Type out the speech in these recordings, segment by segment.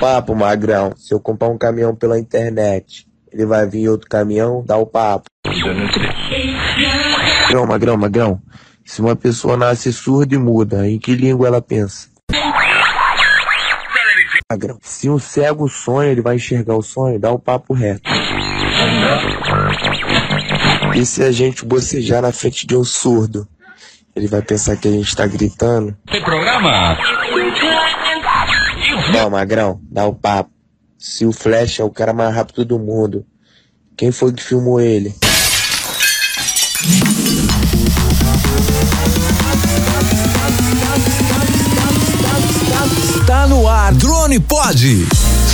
papo, magrão. Se eu comprar um caminhão pela internet, ele vai vir outro caminhão, dá o papo. Magrão, magrão, magrão. Se uma pessoa nasce surda e muda, em que língua ela pensa? Magrão. Se um cego sonha, ele vai enxergar o sonho, dá o papo reto. E se a gente bocejar na frente de um surdo? Ele vai pensar que a gente tá gritando. Tem programa? Não, Magrão, dá o papo. Se o Flash é o cara mais rápido do mundo, quem foi que filmou ele? Está no ar Drone Pod.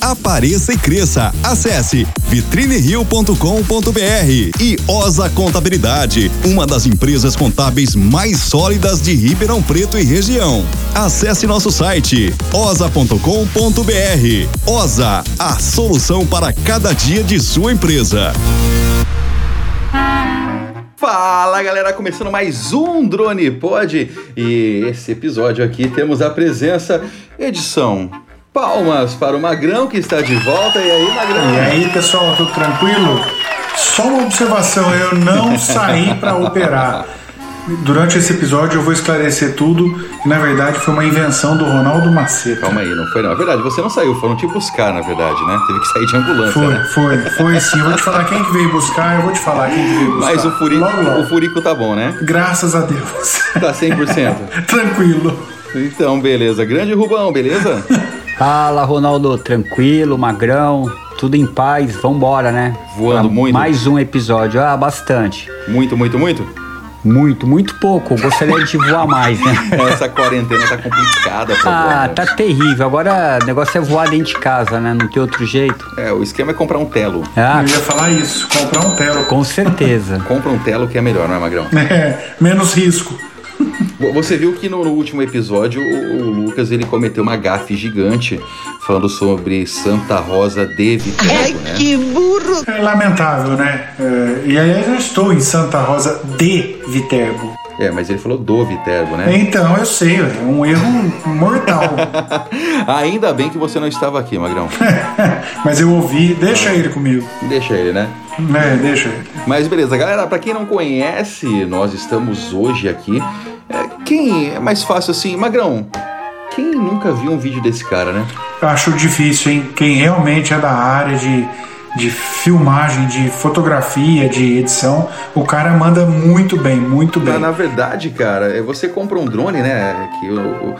Apareça e cresça. Acesse vitrinerio.com.br e Osa Contabilidade, uma das empresas contábeis mais sólidas de Ribeirão Preto e região. Acesse nosso site osa.com.br. Osa, a solução para cada dia de sua empresa. Fala galera, começando mais um Drone Pod e esse episódio aqui temos a presença, edição Palmas para o Magrão que está de volta. E aí, Magrão? E aí, pessoal, tudo tranquilo? Só uma observação: eu não saí para operar. Durante esse episódio eu vou esclarecer tudo, que na verdade foi uma invenção do Ronaldo Macedo. Calma aí, não foi não. É verdade, você não saiu, foram te buscar, na verdade, né? Teve que sair de ambulância. Foi, né? foi, foi sim. Eu vou te falar quem que veio buscar, eu vou te falar quem que veio buscar. Mas o furico, logo, logo. o furico tá bom, né? Graças a Deus. Tá 100%. Tranquilo. Então, beleza. Grande Rubão, beleza? Fala, Ronaldo, tranquilo, magrão, tudo em paz, vambora, né? Voando Pra muito? Mais um episódio, ah, bastante. Muito, muito, muito? Muito, muito pouco, gostaria de voar mais, né? Essa quarentena tá complicada pra Ah, voar, né? tá terrível, agora o negócio é voar dentro de casa, né? Não tem outro jeito. É, o esquema é comprar um telo. Ah, Eu ia falar isso, comprar um telo. com certeza. Compra um telo que é melhor, não é, Magrão? É, menos risco. Você viu que no, no último episódio o, o Lucas ele cometeu uma gafe gigante falando sobre Santa Rosa de Viterbo, né? É lamentável, né? É, e aí eu estou em Santa Rosa de Viterbo. É, mas ele falou do Viterbo, né? Então, eu sei, é um erro mortal. Ainda bem que você não estava aqui, Magrão. Mas eu ouvi, deixa ele comigo. Deixa ele, né? É, deixa ele. Mas beleza, galera, pra quem não conhece, nós estamos hoje aqui. É, quem é mais fácil assim, Magrão? Quem nunca viu um vídeo desse cara, né? Acho difícil, hein? Quem realmente é da área de, de filmagem, de fotografia, de edição, o cara manda muito bem, muito bem. na verdade, cara, é, você compra um drone, né? Que o,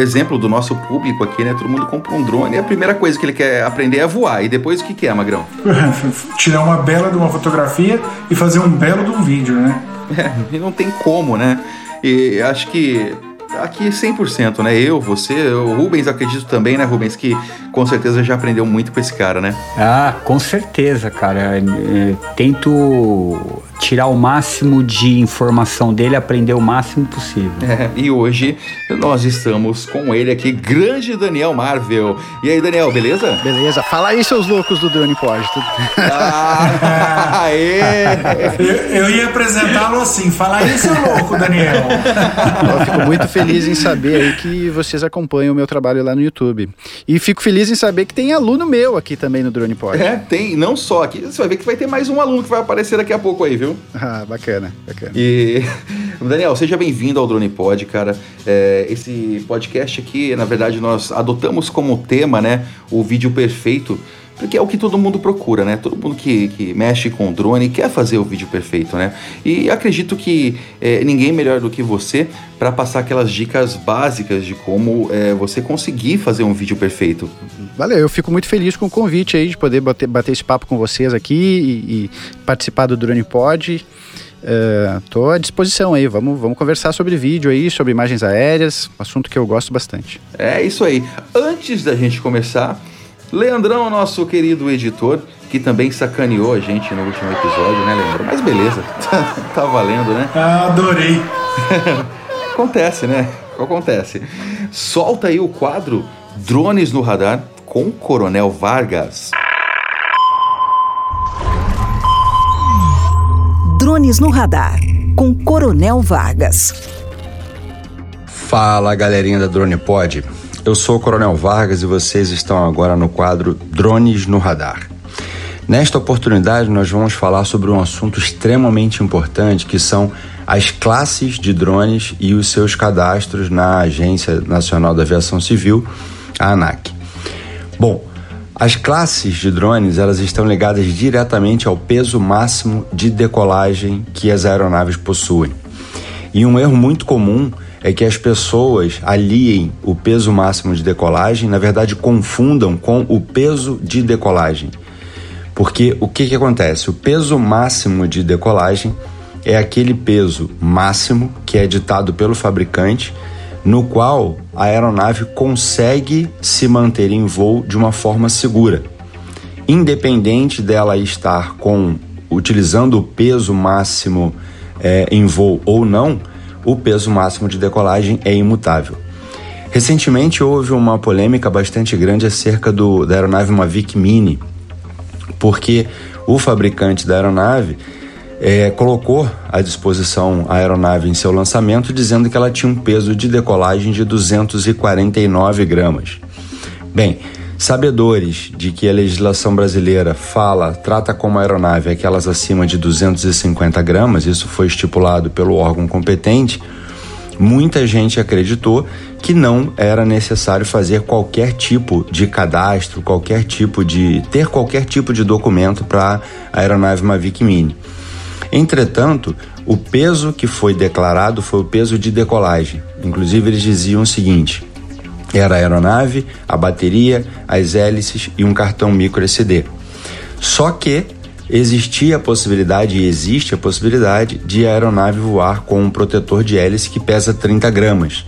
exemplo do nosso público aqui, né? Todo mundo compra um drone e a primeira coisa que ele quer aprender é voar. E depois o que, que é, Magrão? Tirar uma bela de uma fotografia e fazer um belo de um vídeo, né? É, e não tem como, né? E acho que aqui 100%, né? Eu, você, o Rubens, acredito também, né, Rubens, que com certeza já aprendeu muito com esse cara, né? Ah, com certeza, cara. É, tento tirar o máximo de informação dele, aprender o máximo possível. É, e hoje nós estamos com ele aqui, grande Daniel Marvel. E aí, Daniel, beleza? Beleza, fala aí, seus loucos do Drone Pod. Ah, aê! Eu, eu ia apresentá-lo assim, fala aí, seu louco, Daniel. Eu fico muito feliz em saber aí que vocês acompanham o meu trabalho lá no YouTube. E fico feliz em saber que tem aluno meu aqui também no Drone Pod. É, tem, não só aqui, você vai ver que vai ter mais um aluno que vai aparecer daqui a pouco aí, viu? Ah, bacana, bacana. E, Daniel, seja bem-vindo ao Drone Pod, cara. É, esse podcast aqui, na verdade, nós adotamos como tema, né, o vídeo perfeito, porque é o que todo mundo procura, né? Todo mundo que, que mexe com drone quer fazer o vídeo perfeito, né? E acredito que é, ninguém melhor do que você para passar aquelas dicas básicas de como é, você conseguir fazer um vídeo perfeito. Valeu, eu fico muito feliz com o convite aí de poder bater, bater esse papo com vocês aqui e, e participar do Drone Pod. Estou à disposição aí. Vamos, vamos conversar sobre vídeo aí, sobre imagens aéreas, assunto que eu gosto bastante. É isso aí. Antes da gente começar, Leandrão, nosso querido editor, que também sacaneou a gente no último episódio, né, Leandro? Mas beleza, tá valendo, né? Ah, adorei. Acontece, né? Acontece. Solta aí o quadro Drones no Radar com Coronel Vargas. Drones no Radar com Coronel Vargas. Fala galerinha da Drone Pod. Eu sou o Coronel Vargas e vocês estão agora no quadro Drones no Radar. Nesta oportunidade, nós vamos falar sobre um assunto extremamente importante que são as classes de drones e os seus cadastros na Agência Nacional da Aviação Civil, a ANAC. Bom, as classes de drones elas estão ligadas diretamente ao peso máximo de decolagem que as aeronaves possuem. E um erro muito comum é que as pessoas aliem o peso máximo de decolagem, na verdade confundam com o peso de decolagem. Porque o que, que acontece? O peso máximo de decolagem é aquele peso máximo que é ditado pelo fabricante, no qual a aeronave consegue se manter em voo de uma forma segura. Independente dela estar com utilizando o peso máximo é, em voo ou não, o peso máximo de decolagem é imutável. Recentemente houve uma polêmica bastante grande acerca do, da aeronave Mavic Mini, porque o fabricante da aeronave é, colocou à disposição a aeronave em seu lançamento, dizendo que ela tinha um peso de decolagem de 249 gramas. Bem, sabedores de que a legislação brasileira fala, trata como aeronave aquelas acima de 250 gramas, isso foi estipulado pelo órgão competente muita gente acreditou que não era necessário fazer qualquer tipo de cadastro, qualquer tipo de ter qualquer tipo de documento para a aeronave Mavic Mini. Entretanto, o peso que foi declarado foi o peso de decolagem. Inclusive eles diziam o seguinte: era a aeronave, a bateria, as hélices e um cartão micro SD. Só que existia a possibilidade e existe a possibilidade de a aeronave voar com um protetor de hélice que pesa 30 gramas.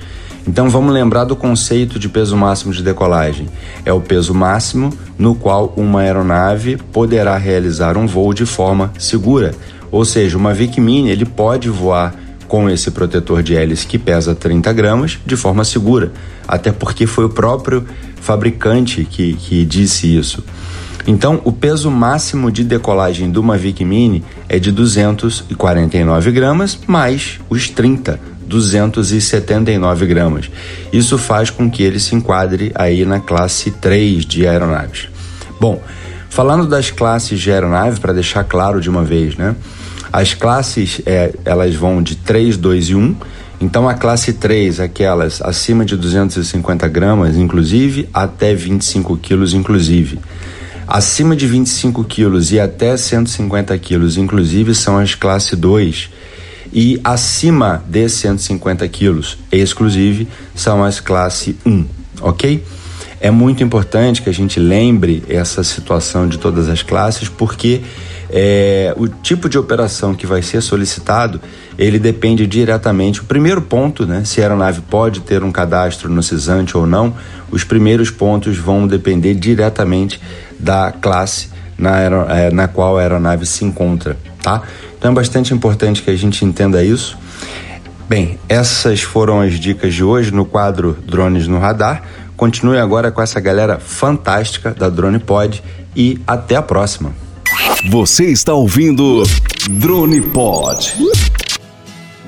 Então vamos lembrar do conceito de peso máximo de decolagem. É o peso máximo no qual uma aeronave poderá realizar um voo de forma segura. Ou seja, uma Vic Mini ele pode voar com esse protetor de hélice que pesa 30 gramas de forma segura, até porque foi o próprio fabricante que, que disse isso. Então, o peso máximo de decolagem do Mavic Mini é de 249 gramas mais os 30, 279 gramas. Isso faz com que ele se enquadre aí na classe 3 de aeronaves. Bom, falando das classes de aeronave, para deixar claro de uma vez, né? As classes, é, elas vão de 3, 2 e 1. Então, a classe 3, aquelas acima de 250 gramas, inclusive, até 25 quilos, inclusive. Acima de 25 quilos e até 150 quilos, inclusive, são as classe 2. E acima de 150 quilos, exclusive, são as classe 1, ok? É muito importante que a gente lembre essa situação de todas as classes, porque é, o tipo de operação que vai ser solicitado, ele depende diretamente. O primeiro ponto, né, se a aeronave pode ter um cadastro no CISANT ou não, os primeiros pontos vão depender diretamente da classe na, é, na qual a aeronave se encontra, tá? Então é bastante importante que a gente entenda isso. Bem, essas foram as dicas de hoje no quadro Drones no Radar. Continue agora com essa galera fantástica da Drone Pod e até a próxima. Você está ouvindo Drone Pod.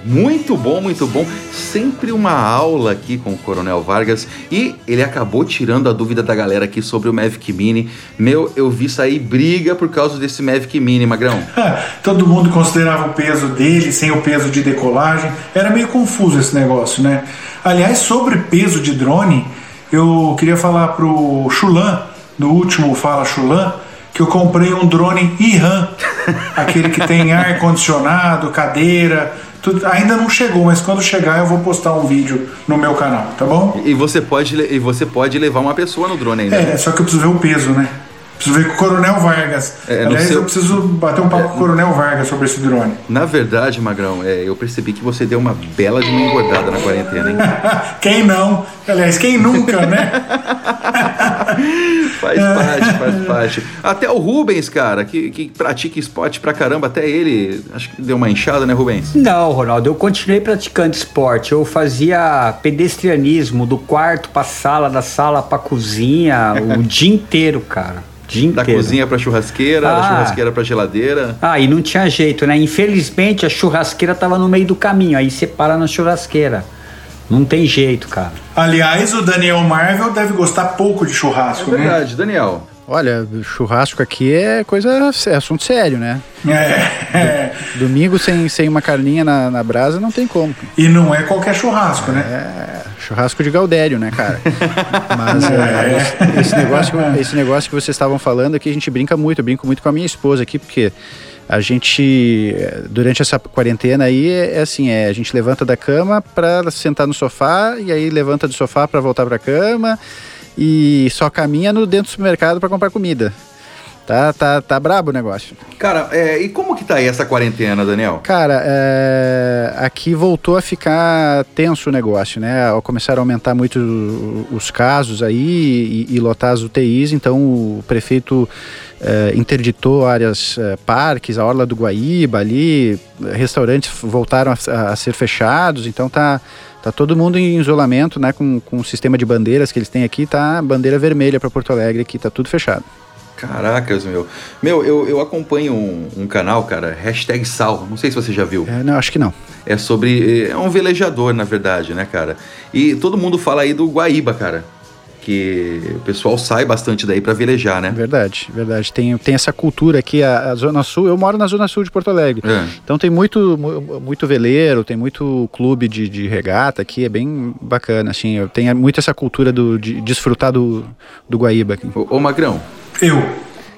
Muito bom, muito bom. Sempre uma aula aqui com o Coronel Vargas. E ele acabou tirando a dúvida da galera aqui sobre o Mavic Mini. Meu, eu vi sair briga por causa desse Mavic Mini, Magrão. Todo mundo considerava o peso dele sem o peso de decolagem. Era meio confuso esse negócio, né? Aliás, sobre peso de drone, eu queria falar pro Chulan, do último Fala Chulan, que eu comprei um drone Irã, aquele que tem ar condicionado, cadeira tudo, ainda não chegou, mas quando chegar eu vou postar um vídeo no meu canal, tá bom? E você pode, e você pode levar uma pessoa no drone ainda. É, só que eu preciso ver o peso, né? Preciso ver com o Coronel Vargas. É, Aliás, seu- eu preciso bater um papo com o Coronel Vargas sobre esse drone. Na verdade, Magrão, é, eu percebi que você deu uma bela de uma engordada na quarentena, hein? Quem não? Aliás, quem nunca, né? Faz parte, faz parte. Até o Rubens, cara, que, que pratica esporte pra caramba, até ele, acho que deu uma inchada, né, Rubens? Não, Ronaldo, eu continuei praticando esporte. Eu fazia pedestrianismo do quarto pra sala, da sala pra cozinha, o dia inteiro, cara. Dia Da cozinha pra churrasqueira, da Ah. churrasqueira pra geladeira. Ah, e não tinha jeito, né? Infelizmente a churrasqueira tava no meio do caminho, aí você para na churrasqueira. Não tem jeito, cara. Aliás, o Daniel Marvel deve gostar pouco de É churrasco, né? verdade, Daniel. Olha, churrasco aqui é coisa, é assunto sério, né? É, é. Domingo sem, sem uma carninha na, na brasa não tem como. E não é qualquer churrasco, né? É churrasco de Gaudério, né, cara? Mas é, esse, negócio, esse negócio que vocês estavam falando aqui, a gente brinca muito. Eu brinco muito com a minha esposa aqui, porque a gente, durante essa quarentena aí, é, assim, é, a gente levanta da cama pra sentar no sofá, e aí levanta do sofá pra voltar pra cama, e só caminha no dentro do supermercado pra comprar comida. Tá, tá, tá brabo o negócio. Cara, é, e como que tá aí essa quarentena, Daniel? Cara, é, aqui voltou a ficar tenso o negócio, né? Ao começar a aumentar muito os casos aí e, e lotar as UTIs, então o prefeito é, interditou áreas, é, parques, a Orla do Guaíba ali, restaurantes voltaram a, a ser fechados, então tá, tá todo mundo em isolamento, né? Com, com o sistema de bandeiras que eles têm aqui, tá bandeira vermelha para Porto Alegre aqui, tá tudo fechado. Caracas, meu. Meu, eu, eu acompanho um, um canal, cara, hashtag Sal. Não sei se você já viu. É, não, acho que não. É sobre. É um velejador, na verdade, né, cara? E todo mundo fala aí do Guaíba, cara. Que o pessoal sai bastante daí pra velejar, né? Verdade, verdade. Tem, tem essa cultura aqui, a, a Zona Sul. Eu moro na Zona Sul de Porto Alegre. É. Então tem muito, mu- muito veleiro, tem muito clube de, de regata aqui, é bem bacana, assim. Eu tenho muito essa cultura do, de desfrutar do, do Guaíba aqui. Ô, ô, Magrão, Eu.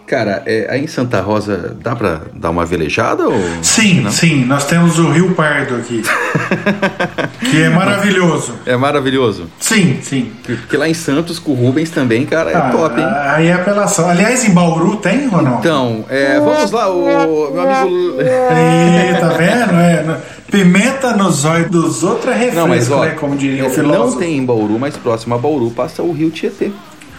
cara, é, aí em Santa Rosa dá pra dar uma velejada ou. Sim, Não? sim, nós temos o Rio Pardo aqui. que é maravilhoso. É maravilhoso. Sim, sim. Porque lá em Santos, com o Rubens também, cara, é Ah, top, hein? Aí é apelação. Aliás, em Bauru tem ou não? Então, é, vamos lá, o meu amigo. Aí, tá vendo? É, pimenta nos olhos dos outros é refresco, Não, mas ó, né? Como diria o não filósofo. tem em Bauru, mas próximo a Bauru passa o Rio Tietê.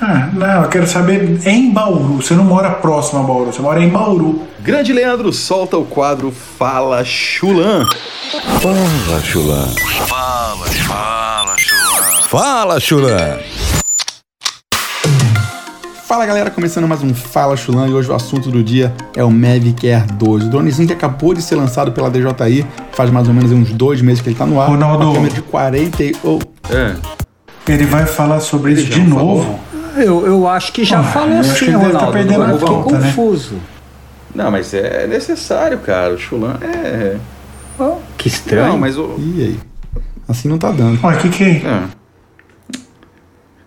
Ah, não, eu quero saber em Bauru. Você não mora próximo a Bauru, você mora em Bauru. Grande Leandro, solta o quadro Fala Chulan. Fala, Chulã. Fala, Chulã. Fala galera, começando mais um Fala Chulan e hoje o assunto do dia é o Mavic Air 2. O dronezinho que acabou de ser lançado pela DJI, faz mais ou menos uns dois meses que ele tá no ar. Ronaldo. Uma câmera de 40 e... oh, É. Ele vai falar sobre isso já de não falou? Eu, eu acho que já Ah, falou sim, tá Ronaldo. perdendo a eu fiquei conta, né? confuso. Não, mas é necessário, cara. O Chulan é. Oh, que estranho. Não, mas o. E aí? Assim não tá dando. Olha, o que que é? É.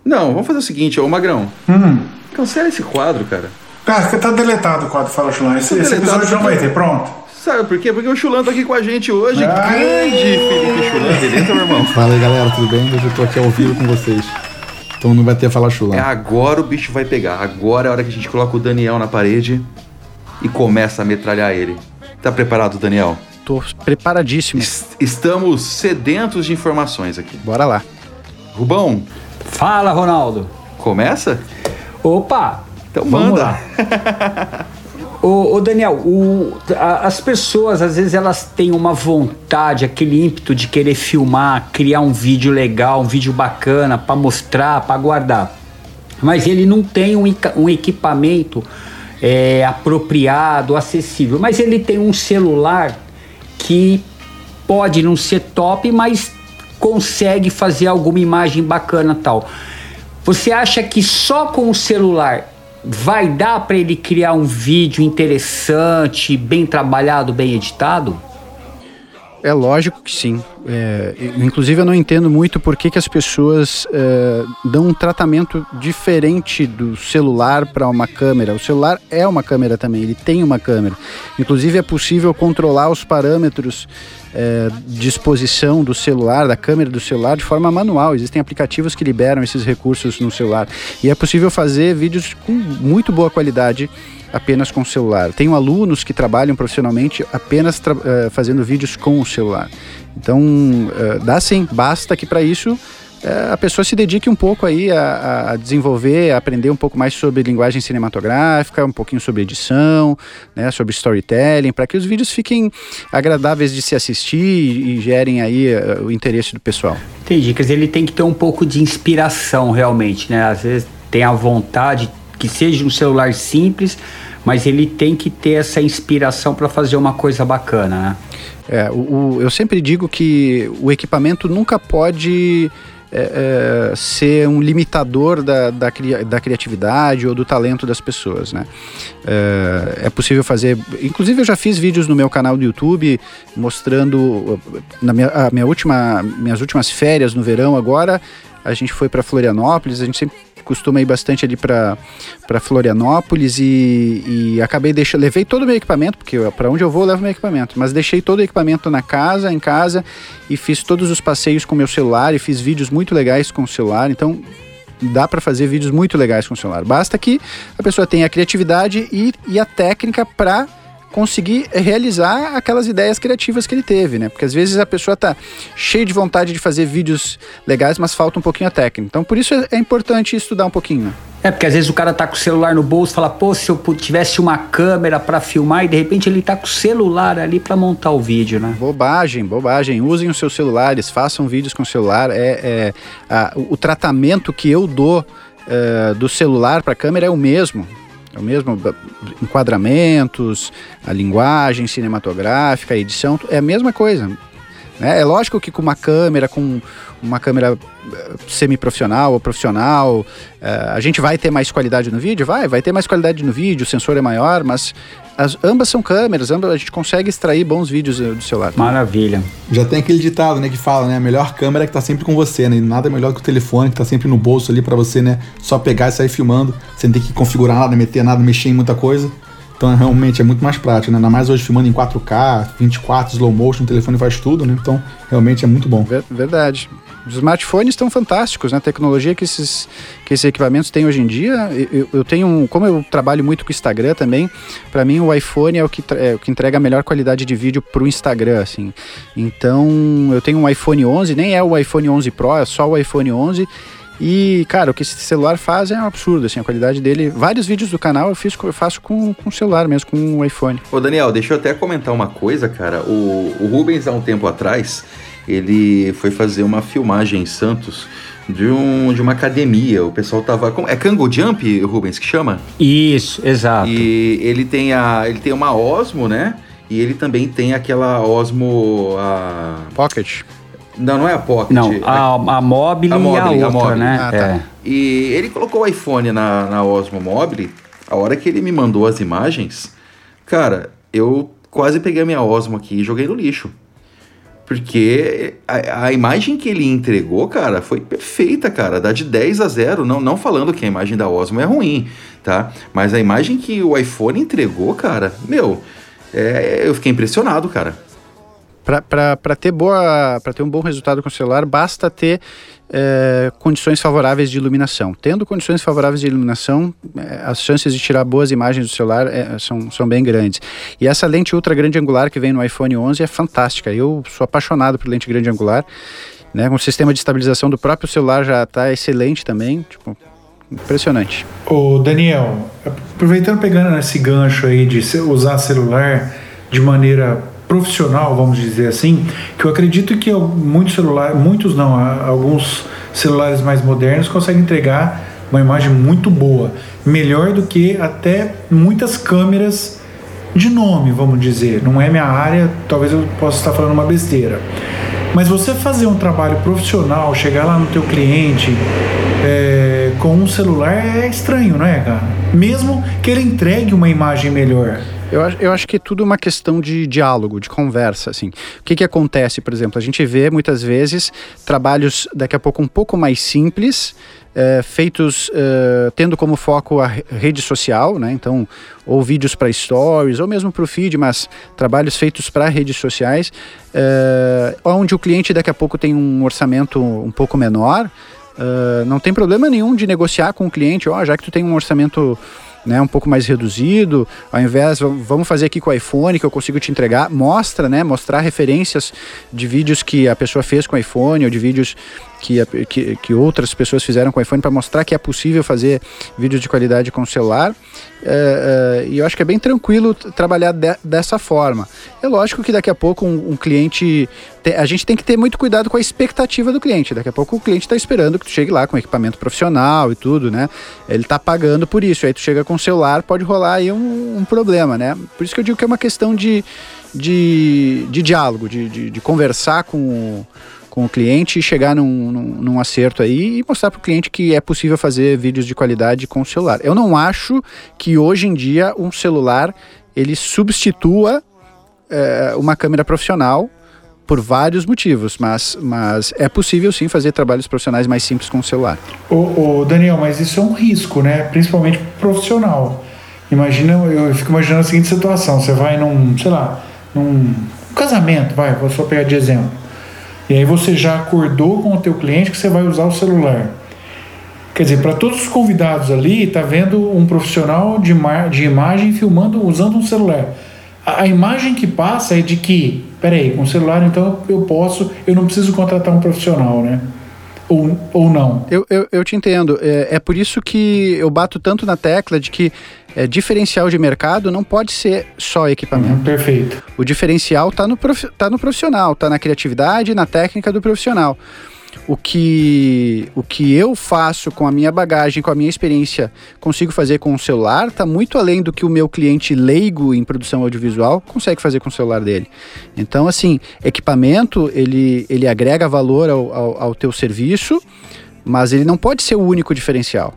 Não, vamos fazer o seguinte, ô Magrão. Hum. Cancela esse quadro, cara. Ah, tá deletado o quadro Fala Chulão. Esse, Tá esse episódio não porque- vai ter, pronto. Sabe por quê? Porque o Chulan tá aqui com a gente hoje. Ah. Grande Felipe Chulan, beleza, meu irmão? Fala aí galera, tudo bem? Hoje eu tô aqui ao vivo com vocês. Então não vai ter Fala É Chulan. agora o bicho vai pegar. Agora é a hora que a gente coloca o Daniel na parede e começa a metralhar ele. Tá preparado, Daniel? Tô preparadíssimo. Es- Estamos sedentos de informações aqui. Bora lá. Rubão, Fala, Ronaldo. começa? Opa! Então Vamos manda. lá. Ô, ô, Daniel, o- a- as pessoas às vezes elas têm uma vontade, aquele ímpeto de querer filmar, criar um vídeo legal, um vídeo bacana para mostrar, para guardar. Mas ele não tem um, um equipamento é, apropriado, acessível. Mas ele tem um celular que pode não ser top, mas consegue fazer alguma imagem bacana tal. Você acha que só com o celular vai dar para ele criar um vídeo interessante, bem trabalhado, bem editado? É lógico que sim. É, inclusive, eu não entendo muito por que, que as pessoas é, dão um tratamento diferente do celular para uma câmera. O celular é uma câmera também, ele tem uma câmera. Inclusive, é possível controlar os parâmetros é, disposição do celular, da câmera do celular, de forma manual. Existem aplicativos que liberam esses recursos no celular. E é possível fazer vídeos com muito boa qualidade apenas com o celular. Tenho alunos que trabalham profissionalmente apenas uh, fazendo vídeos com o celular. Então, uh, dá sim, basta que para isso é, a pessoa se dedique um pouco aí a, a, desenvolver, a aprender um pouco mais sobre linguagem cinematográfica, um pouquinho sobre edição, né, sobre storytelling, para que os vídeos fiquem agradáveis de se assistir e, gerem aí uh, o interesse do pessoal. Entendi, quer dizer, ele tem que ter um pouco de inspiração realmente, né? Às vezes tem a vontade que seja um celular simples, mas ele tem que ter essa inspiração para fazer uma coisa bacana, né? É, o, o, eu sempre digo que o equipamento nunca pode é, é, ser um limitador da, da, da, criatividade ou do talento das pessoas, né? É, é, possível fazer... Inclusive eu já fiz vídeos no meu canal do YouTube mostrando... Na minha, minha última, minhas últimas férias no verão agora, a gente foi para Florianópolis, a gente sempre costuma ir bastante ali para Florianópolis e, e acabei deixando, levei todo o meu equipamento, porque para onde eu vou eu levo meu equipamento, mas deixei todo o equipamento na casa, em casa e fiz todos os passeios com meu celular e fiz vídeos muito legais com o celular, então dá para fazer vídeos muito legais com o celular. Basta que a pessoa tenha a criatividade e, e a técnica para conseguir realizar aquelas ideias criativas que ele teve, né? Porque às vezes a pessoa tá cheia de vontade de fazer vídeos legais, mas falta um pouquinho a técnica. Então por isso é, é importante estudar um pouquinho. É, porque às vezes o cara tá com o celular no bolso fala, pô, se eu tivesse uma câmera para filmar e de repente ele tá com o celular ali para montar o vídeo, né? Bobagem, bobagem. Usem os seus celulares, façam vídeos com o celular. É, é a, o tratamento que eu dou é, do celular para câmera é o mesmo. É o mesmo enquadramentos, a linguagem cinematográfica, a edição, é a mesma coisa. Né? É lógico que com uma câmera, com uma câmera eh, semi-profissional ou profissional, uh, a gente vai ter mais qualidade no vídeo? Vai, vai ter mais qualidade no vídeo, o sensor é maior, mas as, ambas são câmeras, ambas a gente consegue extrair bons vídeos eh, do celular. Maravilha. Já tem aquele ditado, né, que fala, né, a melhor câmera é que tá sempre com você, né, nada melhor que o telefone que tá sempre no bolso ali para você, né, só pegar e sair filmando, sem ter que configurar nada, meter nada, mexer em muita coisa. Então realmente é muito mais prático, né? Ainda mais hoje filmando em 4K, 24, slow motion, o telefone faz tudo, né? Então realmente é muito bom. Verdade. Os smartphones estão fantásticos, né? A tecnologia que esses, que esses equipamentos têm hoje em dia. Eu, eu tenho, como eu trabalho muito com o Instagram também, para mim o iPhone é o que, é o que entrega a melhor qualidade de vídeo para o Instagram, assim. Então eu tenho um iPhone 11, nem é o iPhone 11 Pro, é só o iPhone 11 e, cara, o que esse celular faz é um absurdo, assim, a qualidade dele. Vários vídeos do canal eu, fiz, eu faço com, com celular mesmo, com o iPhone. Ô, Daniel, deixa eu até comentar uma coisa, cara. O, o Rubens, há um tempo atrás, ele foi fazer uma filmagem em Santos de, um, de uma academia. O pessoal tava. Como, é Kango Jump, Rubens, que chama? Isso, exato. E ele tem, a, ele tem uma Osmo, né? E ele também tem aquela Osmo. A... Pocket. Não, não é a Pocket. Não, a, a Mobile a Mobile, e a, a outra, né? Ah, tá. é. E ele colocou o iPhone na, na Osmo Mobile. A hora que ele me mandou as imagens, cara, eu quase peguei a minha Osmo aqui e joguei no lixo. Porque a, a, imagem que ele entregou, cara, foi perfeita, cara. Dá de 10 a 0. Não, não falando que a imagem da Osmo é ruim, tá? Mas a imagem que o iPhone entregou, cara, meu, é, eu fiquei impressionado, cara para ter boa para ter um bom resultado com o celular basta ter é, condições favoráveis de iluminação. Tendo condições favoráveis de iluminação é, as chances de tirar boas imagens do celular é, são, são bem grandes. E essa lente ultra grande angular que vem no iPhone 11 é fantástica. Eu sou apaixonado por lente grande angular né? O sistema de estabilização do próprio celular já está excelente também tipo impressionante. O Daniel aproveitando pegando esse gancho aí de usar celular de maneira profissional, vamos dizer assim, que eu acredito que muitos celulares, muitos não, alguns celulares mais modernos conseguem entregar uma imagem muito boa, melhor do que até muitas câmeras de nome, vamos dizer. Não é minha área, talvez eu possa estar falando uma besteira. Mas você fazer um trabalho profissional, chegar lá no teu cliente, é, com um celular é estranho, não é, cara? Mesmo que ele entregue uma imagem melhor. Eu, eu acho que é tudo uma questão de diálogo, de conversa, assim. O que que acontece, por exemplo? A gente vê muitas vezes trabalhos daqui a pouco um pouco mais simples, é, feitos é, tendo como foco a rede social, né? Então, ou vídeos para stories, ou mesmo para o feed, mas trabalhos feitos para redes sociais, é, onde o cliente daqui a pouco tem um orçamento um pouco menor. não tem problema nenhum de negociar com o cliente, ó, já que tu tem um orçamento né, um pouco mais reduzido, ao invés, vamos fazer aqui com o iPhone que eu consigo te entregar, mostra, né, mostrar referências de vídeos que a pessoa fez com o iPhone ou de vídeos que, que, que outras pessoas fizeram com o iPhone para mostrar que é possível fazer vídeos de qualidade com o celular. É, é, e eu acho que é bem tranquilo trabalhar de, dessa forma. É lógico que daqui a pouco um, um cliente. Te, a gente tem que ter muito cuidado com a expectativa do cliente. Daqui a pouco o cliente está esperando que tu chegue lá com equipamento profissional e tudo, né? Ele está pagando por isso. Aí tu chega com o celular, pode rolar aí um, um problema, né? Por isso que eu digo que é uma questão de, de, de diálogo, de, de, de conversar com o com o cliente e chegar num, num, num acerto aí e mostrar para o cliente que é possível fazer vídeos de qualidade com o celular. Eu não acho que hoje em dia um celular ele substitua é, uma câmera profissional por vários motivos, mas, mas é possível sim fazer trabalhos profissionais mais simples com o celular. Ô, ô Daniel, mas isso é um risco, né? Principalmente profissional. Imagina, eu fico imaginando a seguinte situação: você vai num, sei lá, num casamento, vai, vou só pegar de exemplo. E aí você já acordou com o teu cliente que você vai usar o celular. Quer dizer, para todos os convidados ali, está vendo um profissional de, de imagem filmando usando um celular. A, a, imagem que passa é de que, peraí, com o celular então eu posso, eu não preciso contratar um profissional, né? Ou, ou não? Eu, eu, eu te entendo. É, é por isso que eu bato tanto na tecla de que é, diferencial de mercado não pode ser só equipamento. Perfeito. O diferencial está no, prof, tá no profissional, está na criatividade, na técnica do profissional. O que, o que eu faço com a minha bagagem, com a minha experiência, consigo fazer com o celular, está muito além do que o meu cliente leigo em produção audiovisual consegue fazer com o celular dele. Então, assim, equipamento, ele, ele agrega valor ao, ao, ao teu serviço, mas ele não pode ser o único diferencial.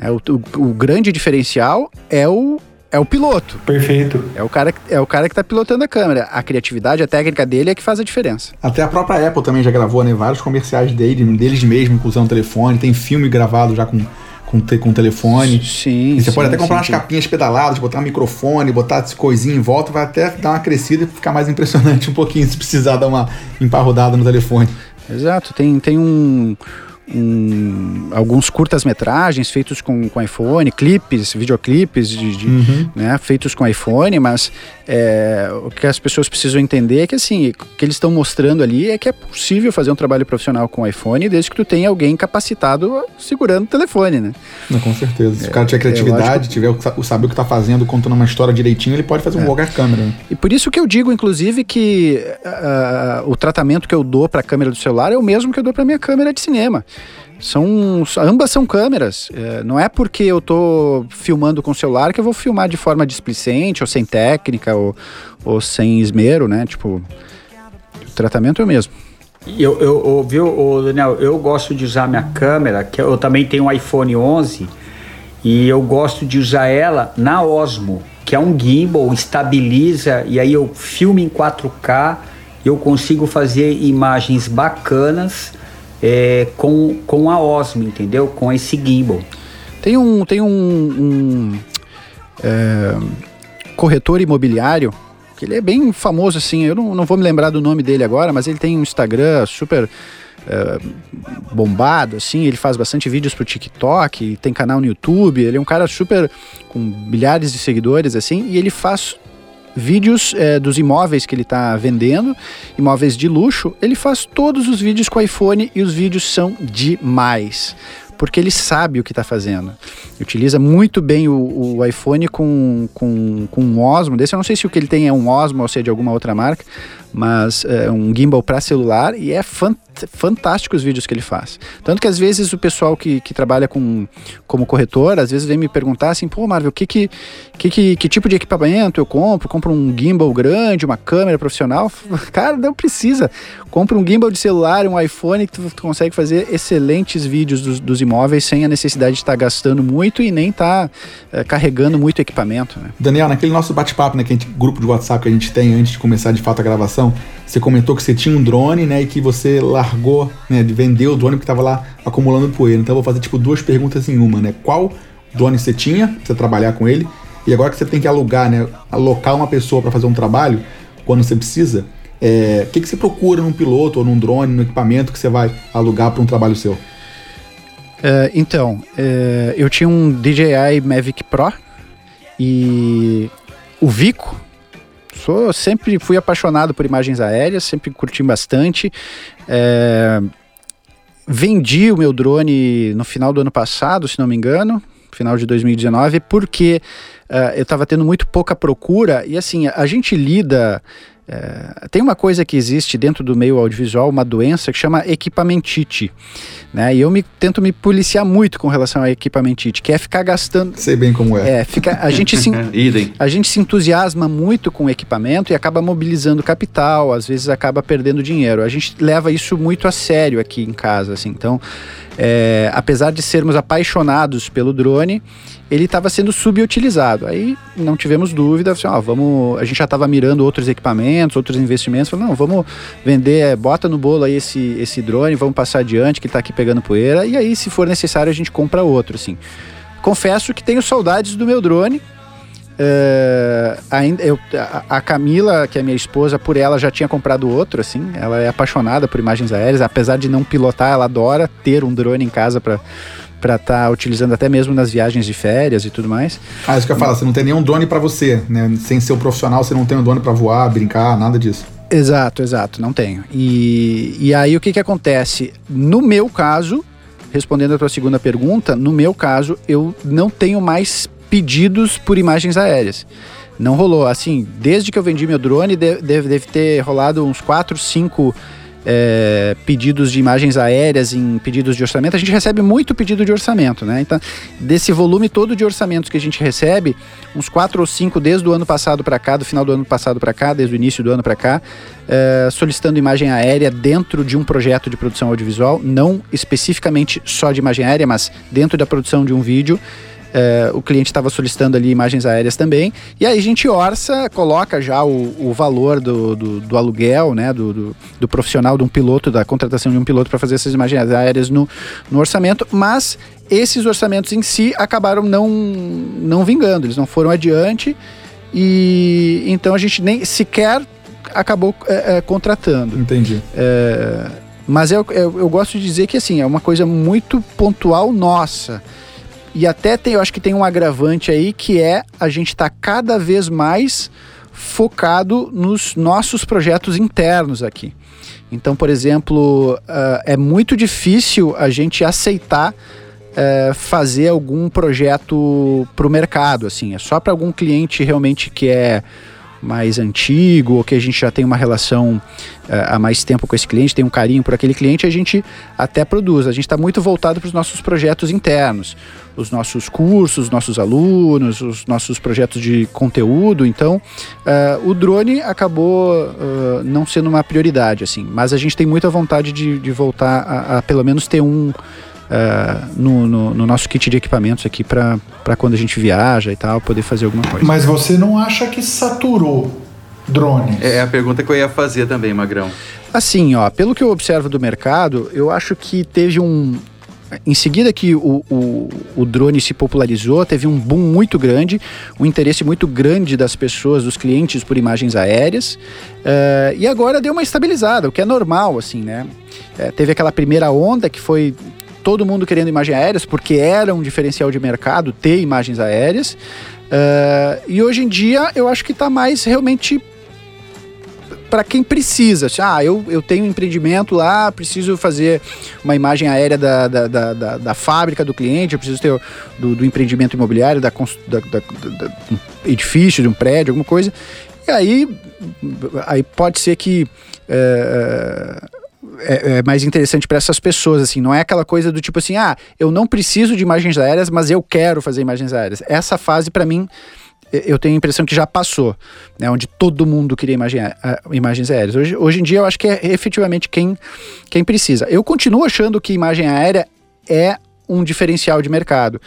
É, o, o, o grande diferencial é o, é o piloto. Perfeito. É o cara, é o cara que está pilotando a câmera. A criatividade, a técnica dele é que faz a diferença. Até a própria Apple também já gravou, né? Vários comerciais dele, deles mesmo usando telefone. Tem filme gravado já com, com, te, com telefone. Sim. E você sim, pode até comprar sim, umas sim. capinhas pedaladas, botar um microfone, botar coisinha em volta, vai até dar uma crescida e ficar mais impressionante um pouquinho se precisar dar uma emparrodada no telefone. Exato. Tem, tem um um, alguns curtas-metragens feitos com, com iPhone, clipes, videoclipes de, de, uhum. né, feitos com iPhone, mas é, o que as pessoas precisam entender é que assim, o que eles estão mostrando ali é que é possível fazer um trabalho profissional com iPhone desde que tu tenha alguém capacitado segurando o telefone, né? Não, com certeza. Se é, o cara tiver criatividade, é, tiver o, saber o que está fazendo, contando uma história direitinho, ele pode fazer um é. qualquer câmera. Né? E por isso que eu digo, inclusive, que uh, o tratamento que eu dou para a câmera do celular é o mesmo que eu dou para minha câmera de cinema. São, ambas são câmeras. É, não é porque eu estou filmando com o celular que eu vou filmar de forma displicente, ou sem técnica, ou, ou sem esmero, né? Tipo, o tratamento é o mesmo. Eu, eu, eu viu, Daniel, eu gosto de usar minha câmera, que eu também tenho um iPhone 11, e eu gosto de usar ela na Osmo, que é um gimbal, estabiliza, e aí eu filmo em 4K, eu consigo fazer imagens bacanas é, com, com a Osmo, entendeu? Com esse gimbal. Tem um, tem um, um é, corretor imobiliário que ele é bem famoso assim, eu não, não vou me lembrar do nome dele agora, mas ele tem um Instagram super é, bombado, assim, ele faz bastante vídeos pro TikTok, tem canal no YouTube, ele é um cara super com milhares de seguidores, assim, e ele faz vídeos é, dos imóveis que ele está vendendo, imóveis de luxo, ele faz todos os vídeos com iPhone e os vídeos são demais porque ele sabe o que está fazendo. Utiliza muito bem o, o, iPhone com, com, com um Osmo desse. Eu não sei se o que ele tem é um Osmo ou se é de alguma outra marca, mas é um gimbal para celular e é fant fantástico os vídeos que ele faz. Tanto que às vezes o pessoal que, que trabalha com, como corretor, às vezes vem me perguntar assim, pô, Marvel, que, que, que, que, tipo de equipamento eu compro? Compro um gimbal grande, uma câmera profissional? Cara, não precisa. Compra um gimbal de celular, um iPhone que tu, tu consegue fazer excelentes vídeos dos, dos imóveis sem a necessidade de estar tá gastando muito e nem estar tá, é, carregando muito equipamento. Né? Daniel, naquele nosso bate-papo, né, que grupo de WhatsApp que a gente tem antes de começar de fato a gravação, você comentou que você tinha um drone, né, e que você largou, né, de vender o drone porque estava lá acumulando poeira. Então eu vou fazer tipo duas perguntas em uma, né? Qual drone você tinha, pra você trabalhar com ele? E agora que você tem que alugar, né, alocar uma pessoa para fazer um trabalho, quando você precisa, é, o que, que você procura num piloto ou num drone, no equipamento que você vai alugar para um trabalho seu? Uh, então, uh, eu tinha um DJI Mavic Pro e o Vico. Sou, sempre fui apaixonado por imagens aéreas, sempre curti bastante. Uh, vendi o meu drone no final do ano passado, se não me engano, final de 2019, porque eu estava tendo muito pouca procura e assim, a gente lida é, tem uma coisa que existe dentro do meio audiovisual, uma doença que chama equipamentite. Né? E eu me, tento me policiar muito com relação a equipamentite, que é ficar gastando. Sei bem como é. É, fica, a, gente se, a gente se entusiasma muito com o equipamento e acaba mobilizando capital, às vezes acaba perdendo dinheiro. A gente leva isso muito a sério aqui em casa. Assim. Então, é, apesar de sermos apaixonados pelo drone, ele estava sendo subutilizado. Aí não tivemos dúvida, assim, ó, vamos, a gente já estava mirando outros equipamentos, outros investimentos, falou, não, vamos vender, bota no bolo aí esse, esse drone, vamos passar adiante que está aqui pegando poeira, e aí se for necessário a gente compra outro, assim. Confesso que tenho saudades do meu drone, Uh, ainda eu, a, Camila, que é minha esposa, por ela já tinha comprado outro, assim. Ela é apaixonada por imagens aéreas, apesar de não pilotar, ela adora ter um drone em casa para para estar tá utilizando até mesmo nas viagens de férias e tudo mais. Ah, isso que eu falar, você não tem nenhum drone para você, né? Sem ser um profissional, você não tem um drone para voar, brincar, nada disso. Exato, exato, não tenho. E, e aí o que que acontece? No meu caso, respondendo a tua segunda pergunta, no meu caso, eu não tenho mais pedidos por imagens aéreas. Não rolou. Assim, desde que eu vendi meu drone, deve, deve ter rolado uns 4, 5 é, pedidos de imagens aéreas em pedidos de orçamento, a gente recebe muito pedido de orçamento, né? Então, desse volume todo de orçamentos que a gente recebe, uns quatro ou cinco desde o ano passado para cá, do final do ano passado para cá, desde o início do ano para cá, é, solicitando imagem aérea dentro de um projeto de produção audiovisual, não especificamente só de imagem aérea, mas dentro da produção de um vídeo. É, o cliente estava solicitando ali imagens aéreas também. E aí a gente orça, coloca já o, o valor do, do, do, aluguel, né, do, do, do, profissional, de um piloto, da contratação de um piloto para fazer essas imagens aéreas no, no orçamento, mas esses orçamentos em si acabaram não, não vingando, eles não foram adiante. E então a gente nem sequer acabou é, é, contratando. Entendi. É, mas eu, eu, eu gosto de dizer que assim, é uma coisa muito pontual nossa. E até tem, eu acho que tem um agravante aí que é a gente está cada vez mais focado nos nossos projetos internos aqui. Então, por exemplo, uh, é muito difícil a gente aceitar uh, fazer algum projeto para o mercado, assim. É só para algum cliente realmente que é mais antigo ou que a gente já tem uma relação uh, há mais tempo com esse cliente, tem um carinho por aquele cliente, a gente até produz. A gente está muito voltado para os nossos projetos internos, os nossos cursos, os nossos alunos, os nossos projetos de conteúdo. Então, uh, o drone acabou uh, não sendo uma prioridade, assim. Mas a gente tem muita vontade de, de voltar a, a pelo menos ter um uh, no, no, no, nosso kit de equipamentos aqui para quando a gente viaja e tal, poder fazer alguma coisa. Mas você não acha que saturou drones? É a pergunta que eu ia fazer também, Magrão. Assim, ó, pelo que eu observo do mercado, eu acho que teve um, em seguida que o, o, o, drone se popularizou, teve um boom muito grande, um interesse muito grande das pessoas, dos clientes por imagens aéreas, uh, e agora deu uma estabilizada, o que é normal, assim, né? Uh, teve aquela primeira onda que foi todo mundo querendo imagens aéreas, porque era um diferencial de mercado ter imagens aéreas. Uh, e hoje em dia eu acho que está mais realmente para quem precisa. Ah, eu, eu tenho um empreendimento lá, preciso fazer uma imagem aérea da, da, da, da, da fábrica do cliente, eu preciso ter do, do empreendimento imobiliário, da, da, da, da, um edifício, de um prédio, alguma coisa. E aí, aí pode ser que. Uh, é, é, mais interessante para essas pessoas, assim, não é aquela coisa do tipo assim, ah, eu não preciso de imagens aéreas, mas eu quero fazer imagens aéreas. Essa fase, para mim, eu tenho a impressão que já passou, né, onde todo mundo queria imagem, imagens aéreas. Hoje, hoje em dia, eu acho que é efetivamente quem, quem precisa. Eu continuo achando que imagem aérea é um diferencial de mercado.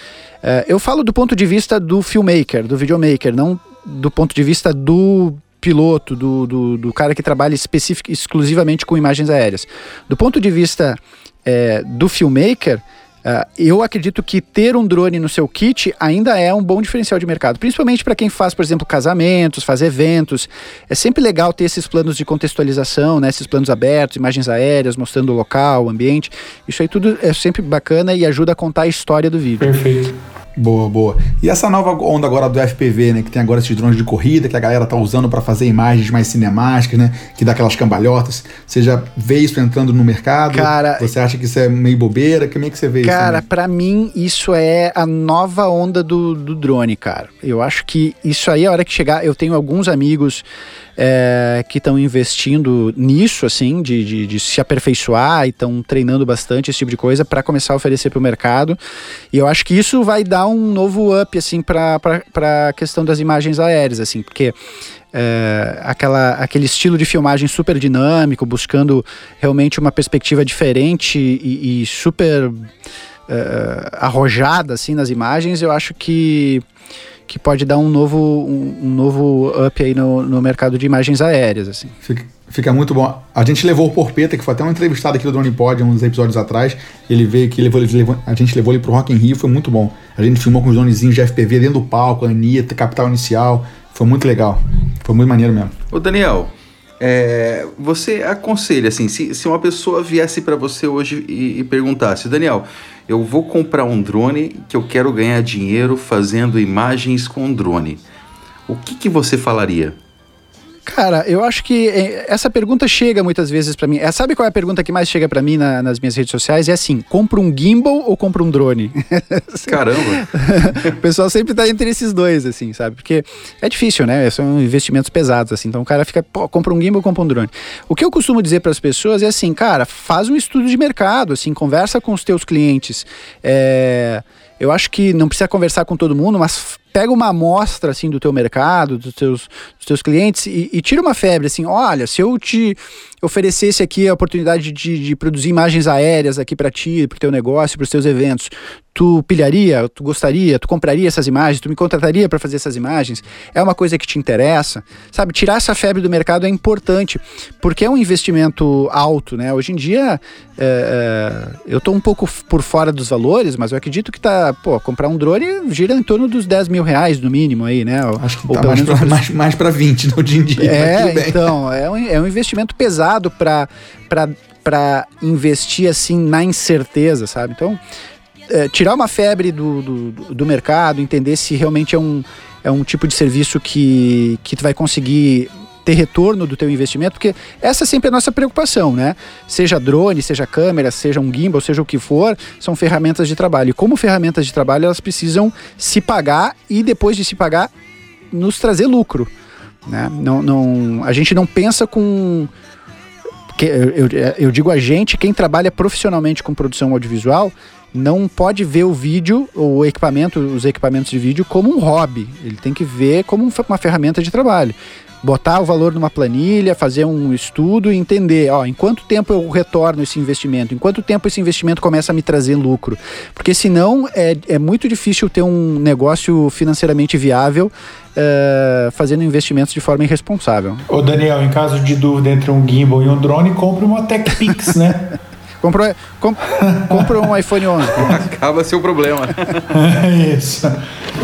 É, eu falo do ponto de vista do filmmaker, do videomaker, não do ponto de vista do piloto, do, do, do cara que trabalha específico, exclusivamente com imagens aéreas. Do ponto de vista é, do filmmaker, Uh, eu acredito que ter um drone no seu kit ainda é um bom diferencial de mercado, principalmente para quem faz, por exemplo, casamentos, faz eventos. É sempre legal ter esses planos de contextualização, né, esses planos abertos, imagens aéreas, mostrando o local, o ambiente. Isso aí tudo é sempre bacana e ajuda a contar a história do vídeo. Perfeito. Boa, boa. E essa nova onda agora do FPV, né? Que tem agora esses drones de corrida que a galera tá usando para fazer imagens mais cinemáticas, né? Que dá aquelas cambalhotas. Você já vê isso entrando no mercado? Cara, você acha que isso é meio bobeira? Como é que você vê cara, isso? Cara, para mim isso é a nova onda do, do drone, cara. Eu acho que isso aí, a hora que chegar, eu tenho alguns amigos é, que estão investindo nisso, assim, de, de, de se aperfeiçoar e estão treinando bastante esse tipo de coisa para começar a oferecer para o mercado. E eu acho que isso vai dar um novo up, assim, para a questão das imagens aéreas, assim, porque é, aquela, aquele estilo de filmagem super dinâmico, buscando realmente uma perspectiva diferente e, e super é, arrojada assim nas imagens, eu acho que que pode dar um novo, um, um novo up aí no, no mercado de imagens aéreas, assim. Fica, fica, muito bom. A gente levou o Porpeta, que foi até um entrevistado aqui do Drone Pod uns episódios atrás. Ele veio aqui, levou, levou, a gente levou ele pro Rock in Rio, foi muito bom. A gente filmou com os dronezinhos de FPV dentro do palco, Anitta, Capital Inicial. Foi muito legal. Foi muito maneiro mesmo. Ô Daniel, é, você aconselha, assim, se, se uma pessoa viesse para você hoje e, e perguntasse, Daniel, eu vou comprar um drone que eu quero ganhar dinheiro fazendo imagens com drone. O que, que você falaria? Cara, eu acho que eh, essa pergunta chega muitas vezes para mim. É, sabe qual é a pergunta que mais chega para mim na, nas minhas redes sociais? É assim: compra um gimbal ou compra um drone? Caramba! o pessoal sempre tá entre esses dois, assim, sabe? Porque é difícil, né? São investimentos pesados, assim. Então o cara fica, pô, compra um gimbal ou compra um drone. O que eu costumo dizer para as pessoas é assim, cara, faz um estudo de mercado, assim, conversa com os teus clientes. É eu acho que não precisa conversar com todo mundo, mas pega uma amostra assim do teu mercado, dos teus, dos teus clientes e, e tira uma febre assim, olha, se eu te oferecesse aqui a oportunidade de, de produzir imagens aéreas aqui para ti, para o teu negócio, para os teus eventos, tu pilharia, tu gostaria, tu compraria essas imagens, tu me contrataria para fazer essas imagens? É uma coisa que te interessa? Sabe, tirar essa febre do mercado é importante, porque é um investimento alto, né? Hoje em dia, é, é, eu estou um pouco por fora dos valores, mas eu acredito que tá, pô, comprar um drone gira em torno dos 10 mil reais no mínimo aí, né? Acho que Ou tá mais, pra, mais, mais para 20 no dia em dia. É, então, é um, é um investimento pesado para para investir assim na incerteza, sabe? Então, é, tirar uma febre do, do, do, mercado, entender se realmente é um, é um tipo de serviço que, que tu vai conseguir ter retorno do teu investimento, porque essa é sempre a nossa preocupação, né? Seja drone, seja câmera, seja um gimbal, seja o que for, são ferramentas de trabalho. E como ferramentas de trabalho, elas precisam se pagar e depois de se pagar, nos trazer lucro. Né? Não, não, a gente não pensa com eu, eu, eu digo a gente, quem trabalha profissionalmente com produção audiovisual, não pode ver o vídeo, o equipamento, os equipamentos de vídeo como um hobby. Ele tem que ver como uma ferramenta de trabalho. Botar o valor numa planilha, fazer um estudo e entender, ó, em quanto tempo eu retorno esse investimento, em quanto tempo esse investimento começa a me trazer lucro. Porque senão é, é muito difícil ter um negócio financeiramente viável Uh, fazendo investimentos de forma irresponsável. Ô Daniel, em caso de dúvida entre um gimbal e um drone, compre uma TechPix, né? Compra, comp, compra um iPhone 11. Acaba seu problema. É isso.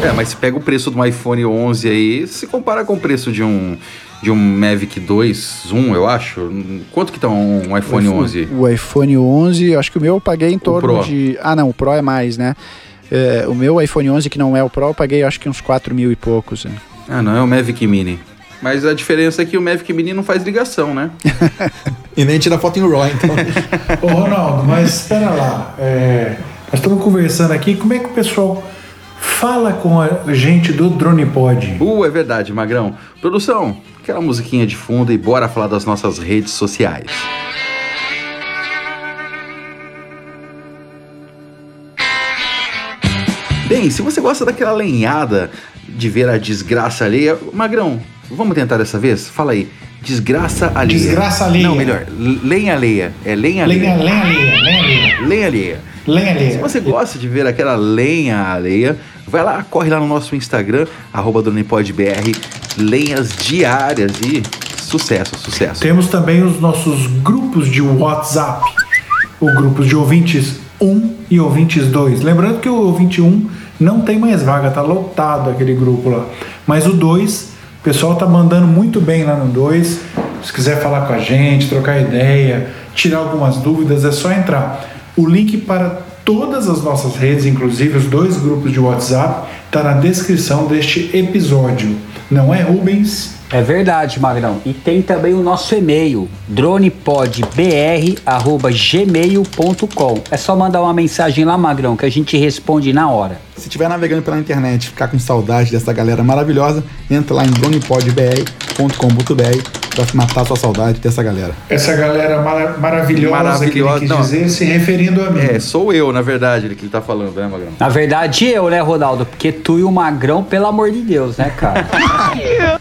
É, mas se pega o preço de um iPhone 11 aí, se compara com o preço de um de um Mavic 2 Zoom, eu acho. Quanto que tá um, um iPhone, o iPhone 11? O iPhone 11, acho que o meu eu paguei em torno de... Ah, não, o Pro é mais, né? É, o meu iPhone 11, que não é o Pro, eu paguei acho que uns 4 mil e poucos. Né? Ah, não, é o Mavic Mini. Mas a diferença é que o Mavic Mini não faz ligação, né? e nem tira foto em RAW, então. Ô, Ronaldo, mas espera lá. É, nós estamos conversando aqui, como é que o pessoal fala com a gente do Drone Pod? Uh, é verdade, Magrão. Produção, aquela musiquinha de fundo e bora falar das nossas redes sociais. Bem, se você gosta daquela lenhada de ver a desgraça alheia, Magrão, vamos tentar dessa vez? Fala aí, Desgraça alheia. Desgraça alheia. Não, melhor. Lenha alheia. É lenha alheia. Lenha, lenha alheia, lenha alheia. Lenha alheia. Lenha alheia. Se você gosta de ver aquela lenha alheia, vai lá, corre lá no nosso Instagram, arroba DronePodBR, lenhas diárias e sucesso, sucesso. Temos também os nossos grupos de WhatsApp. O grupos de ouvintes 1 e ouvintes 2. Lembrando que o ouvinte 1 não tem mais vaga, tá lotado aquele grupo lá. Mas o 2, o pessoal tá mandando muito bem lá no 2. Se quiser falar com a gente, trocar ideia, tirar algumas dúvidas, é só entrar. O link para todas as nossas redes, inclusive os dois grupos de WhatsApp, está na descrição deste episódio. Não é, Rubens? É verdade, Magrão. E tem também o nosso e-mail, dronepodbr.gmail.com. É só mandar uma mensagem lá, Magrão, que a gente responde na hora. Se estiver navegando pela internet, ficar com saudade dessa galera maravilhosa, entra lá em dronepodbr.com.br para matar sua saudade dessa galera. Essa galera mara maravilhosa, Maravilhosa, que ele quis não. dizer, se referindo a mim. É, sou eu, na verdade, que ele tá falando, né, Magrão? Na verdade, eu, né, Ronaldo? Porque tu e o Magrão, pelo amor de Deus, né, cara?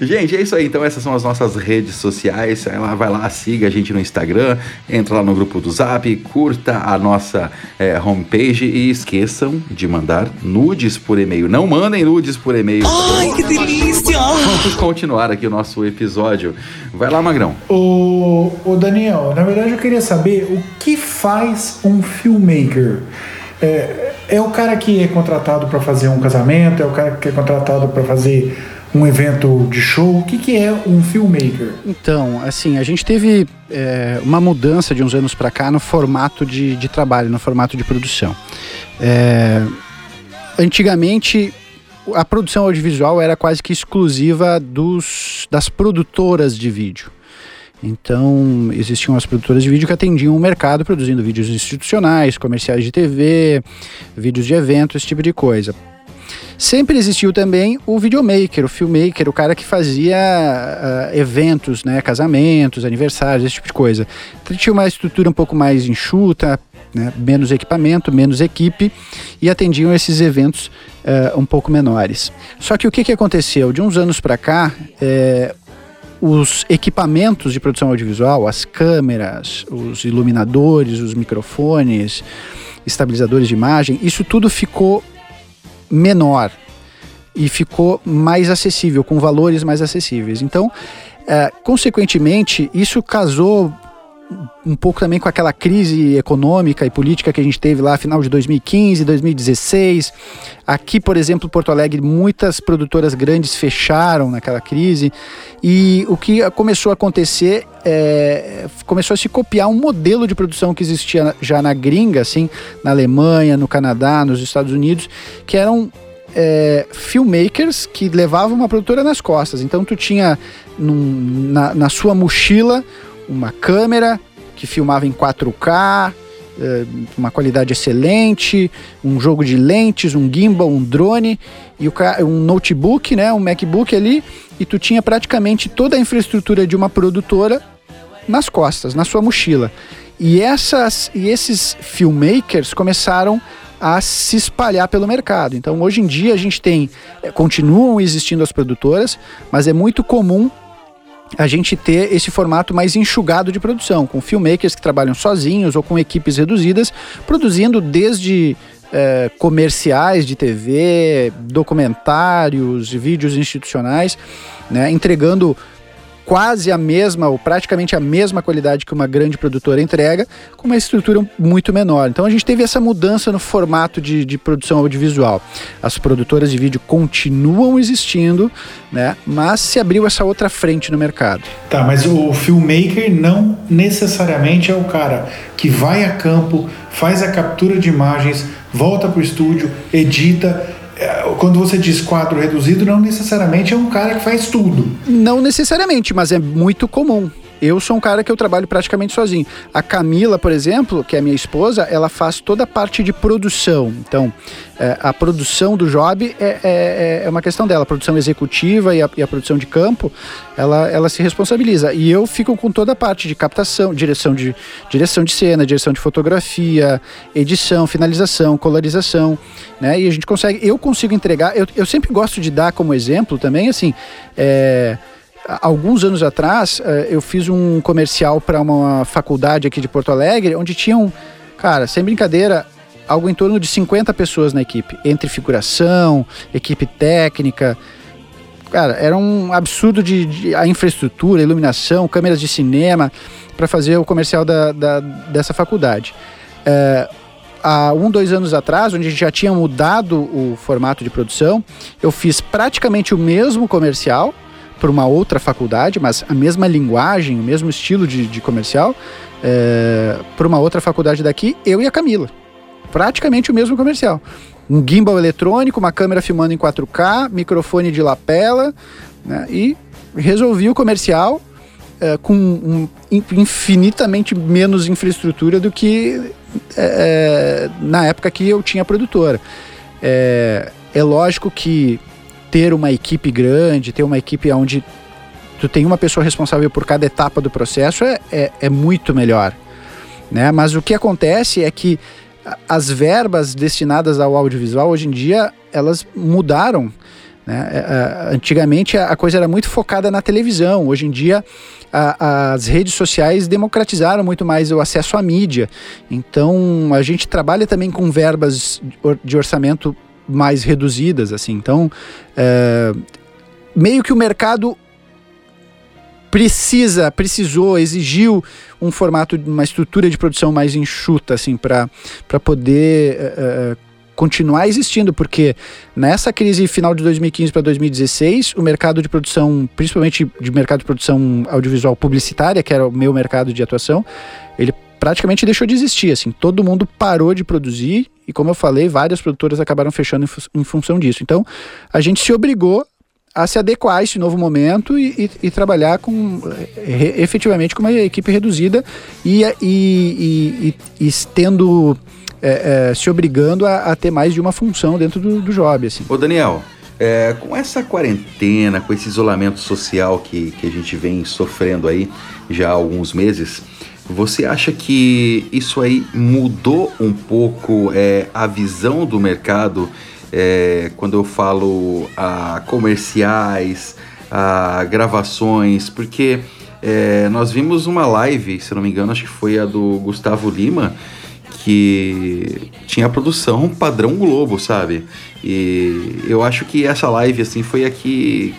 Gente, é isso aí. Então, essas são as nossas redes sociais. Vai lá, vai lá, siga a gente no Instagram, entra lá no grupo do Zap, curta a nossa é, homepage e esqueçam de mandar nudes por e-mail. Não mandem nudes por e-mail. Ai, que delícia! Vamos continuar aqui o nosso episódio. Vai lá, Magrão. O, o Daniel, na verdade eu queria saber o que faz um filmmaker. É, é o cara que é contratado para fazer um casamento, é o cara que é contratado para fazer um evento de show. O que, que é um filmmaker? Então, assim, a gente teve é, uma mudança de uns anos para cá no formato de, de trabalho, no formato de produção. É, antigamente, a produção audiovisual era quase que exclusiva dos, das produtoras de vídeo. Então, existiam as produtoras de vídeo que atendiam o mercado produzindo vídeos institucionais, comerciais de TV, vídeos de evento, esse tipo de coisa. Sempre existiu também o videomaker, o filmmaker, o cara que fazia uh, eventos, né, casamentos, aniversários, esse tipo de coisa. Então, tinha uma estrutura um pouco mais enxuta, né, menos equipamento, menos equipe e atendiam esses eventos uh, um pouco menores. Só que o que, que aconteceu? De uns anos para cá, é, os equipamentos de produção audiovisual, as câmeras, os iluminadores, os microfones, estabilizadores de imagem, isso tudo ficou menor e ficou mais acessível, com valores mais acessíveis. Então, é, consequentemente, isso casou um pouco também com aquela crise econômica e política que a gente teve lá final de 2015, 2016. Aqui, por exemplo, Porto Alegre, muitas produtoras grandes fecharam naquela crise e o que começou a acontecer é, começou a se copiar um modelo de produção que existia já na gringa, assim, na Alemanha, no Canadá, nos Estados Unidos, que eram é, filmmakers que levavam uma produtora nas costas. Então tu tinha num, na, na sua mochila uma câmera que filmava em 4K, eh, uma qualidade excelente, um jogo de lentes, um gimbal, um drone e um notebook, né, um MacBook ali, e tu tinha praticamente toda a infraestrutura de uma produtora nas costas, na sua mochila. E essas e esses filmmakers começaram a se espalhar pelo mercado. Então, hoje em dia a gente tem eh, continuam existindo as produtoras, mas é muito comum a gente ter esse formato mais enxugado de produção, com filmmakers que trabalham sozinhos ou com equipes reduzidas, produzindo desde é, comerciais de TV, documentários, vídeos institucionais, né, entregando quase a mesma ou praticamente a mesma qualidade que uma grande produtora entrega, com uma estrutura muito menor. Então a gente teve essa mudança no formato de, de produção audiovisual. As produtoras de vídeo continuam existindo, né? Mas se abriu essa outra frente no mercado. Tá, mas o filmmaker não necessariamente é o cara que vai a campo, faz a captura de imagens, volta para o estúdio, edita quando você diz quadro reduzido, não necessariamente é um cara que faz tudo. Não necessariamente, mas é muito comum. Eu sou um cara que eu trabalho praticamente sozinho. A Camila, por exemplo, que é minha esposa, ela faz toda a parte de produção. Então, é, a produção do job é, é, é, uma questão dela. A produção executiva e a, e a, produção de campo, ela, ela se responsabiliza. E eu fico com toda a parte de captação, direção de, direção de cena, direção de fotografia, edição, finalização, colorização. Né? E a gente consegue, eu consigo entregar. Eu, eu sempre gosto de dar como exemplo também, assim. É, alguns anos atrás, uh, eu fiz um comercial para uma faculdade aqui de Porto Alegre, onde tinham, cara, sem brincadeira, algo em torno de 50 pessoas na equipe, entre figuração, equipe técnica. Cara, era um absurdo de, de a infraestrutura, iluminação, câmeras de cinema para fazer o comercial da, da dessa faculdade. É, há um, dois anos atrás, onde a gente já tinha mudado o formato de produção, eu fiz praticamente o mesmo comercial para uma outra faculdade, mas a mesma linguagem, o mesmo estilo de, de comercial, é, para uma outra faculdade daqui, eu e a Camila. Praticamente o mesmo comercial. Um gimbal eletrônico, uma câmera filmando em 4K, microfone de lapela, né, e resolvi o comercial é, com um, infinitamente menos infraestrutura do que é, na época que eu tinha produtora. É, é lógico que ter uma equipe grande, ter uma equipe onde tu tem uma pessoa responsável por cada etapa do processo é, é, é muito melhor. Né? Mas o que acontece é que as verbas destinadas ao audiovisual hoje em dia elas mudaram. Né? É, é, antigamente a coisa era muito focada na televisão, hoje em dia a, as redes sociais democratizaram muito mais o acesso à mídia. Então a gente trabalha também com verbas de orçamento mais reduzidas, assim. Então é, meio que o mercado precisa, precisou, exigiu um formato, uma estrutura de produção mais enxuta, assim, para poder uh, continuar existindo, porque nessa crise final de 2015 para 2016, o mercado de produção, principalmente de mercado de produção audiovisual publicitária, que era o meu mercado de atuação, ele praticamente deixou de existir, assim, todo mundo parou de produzir e como eu falei, várias produtoras acabaram fechando em, em função disso. Então, a gente se obrigou a se adequar a esse novo momento e, e, e trabalhar com re, efetivamente com uma equipe reduzida e, e, e tendo é, é, se obrigando a, a, ter mais de uma função dentro do, do job. Assim. Ô Daniel, é, com essa quarentena, com esse isolamento social que, que a gente vem sofrendo aí já há alguns meses, você acha que isso aí mudou um pouco é, a visão do mercado é, quando eu falo a comerciais, a gravações? Porque é, nós vimos uma live, se não me engano, acho que foi a do Gustavo Lima, que tinha produção padrão Globo, sabe? E eu acho que essa live assim foi a que,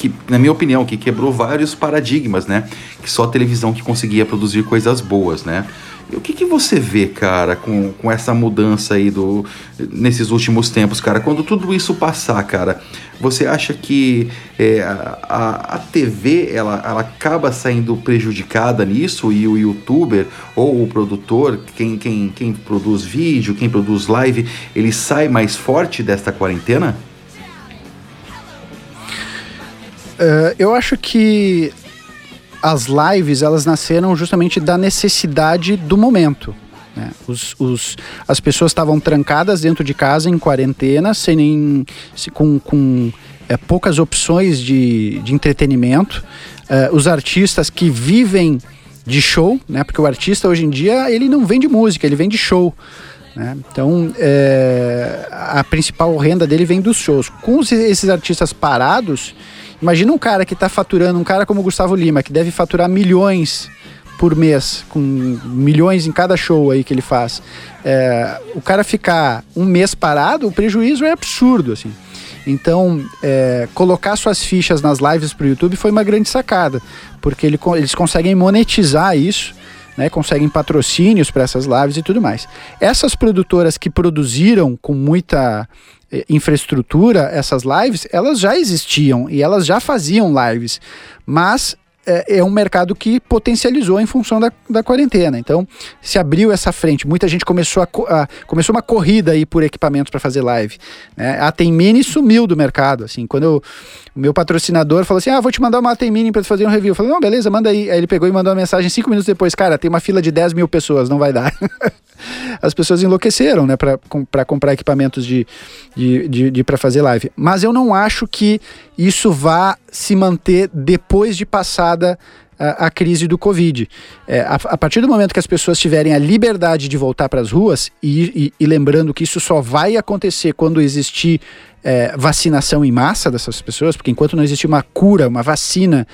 que, na minha opinião, que quebrou vários paradigmas, né? Que só a televisão que conseguia produzir coisas boas, né? O que, que você vê, cara, com, com essa mudança aí do, nesses últimos tempos, cara? Quando tudo isso passar, cara, você acha que é, a, a TV ela, ela acaba saindo prejudicada nisso e o youtuber ou o produtor, quem, quem, quem produz vídeo, quem produz live, ele sai mais forte desta quarentena? Uh, eu acho que as lives elas nasceram justamente da necessidade do momento. Né? Os, os, as pessoas estavam trancadas dentro de casa em quarentena, sem nem, com, com é, poucas opções de, de entretenimento. É, os artistas que vivem de show, né? porque o artista hoje em dia ele não vende música, ele vende show. Né? Então, é, a principal renda dele vem dos shows. Com esses artistas parados, Imagina um cara que está faturando, um cara como o Gustavo Lima, que deve faturar milhões por mês, com milhões em cada show aí que ele faz. É, o cara ficar um mês parado, o prejuízo é absurdo, assim. Então, é, colocar suas fichas nas lives para o YouTube foi uma grande sacada, porque ele, eles conseguem monetizar isso, né, conseguem patrocínios para essas lives e tudo mais. Essas produtoras que produziram com muita infraestrutura, essas lives, elas já existiam e elas já faziam lives, mas é, é, um mercado que potencializou em função da, da quarentena. Então, se abriu essa frente. Muita gente começou, a, a começou uma corrida aí por equipamentos para fazer live. Né? A Tem Mini sumiu do mercado. Assim, quando eu, o meu patrocinador falou assim: Ah, vou te mandar uma Tem Mini para fazer um review. Eu falei: Não, beleza, manda aí. Aí ele pegou e mandou uma mensagem cinco minutos depois: Cara, tem uma fila de 10 mil pessoas, não vai dar. as pessoas enlouqueceram, né, para comprar equipamentos de, de, de, de para fazer live. Mas eu não acho que isso vá se manter depois de passada a, a crise do Covid. É, a, a, partir do momento que as pessoas tiverem a liberdade de voltar para as ruas, e, e, e, lembrando que isso só vai acontecer quando existir é, vacinação em massa dessas pessoas, porque enquanto não existir uma cura, uma vacina,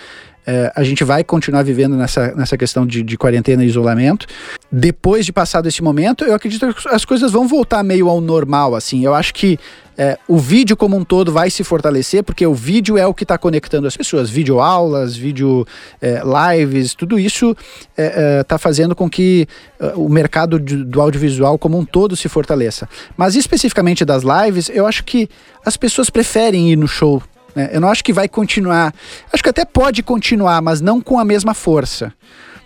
é, a gente vai continuar vivendo nessa, nessa questão de, de quarentena e isolamento. Depois de passado esse momento, eu acredito que as coisas vão voltar meio ao normal, assim. Eu acho que é, o vídeo como um todo vai se fortalecer, porque o vídeo é o que está conectando as pessoas. Vídeo aulas, vídeo é, lives, tudo isso está é, é fazendo com que é, o mercado de, do audiovisual como um todo se fortaleça. Mas especificamente das lives, eu acho que as pessoas preferem ir no show né? Eu não acho que vai continuar. Acho que até pode continuar, mas não com a mesma força.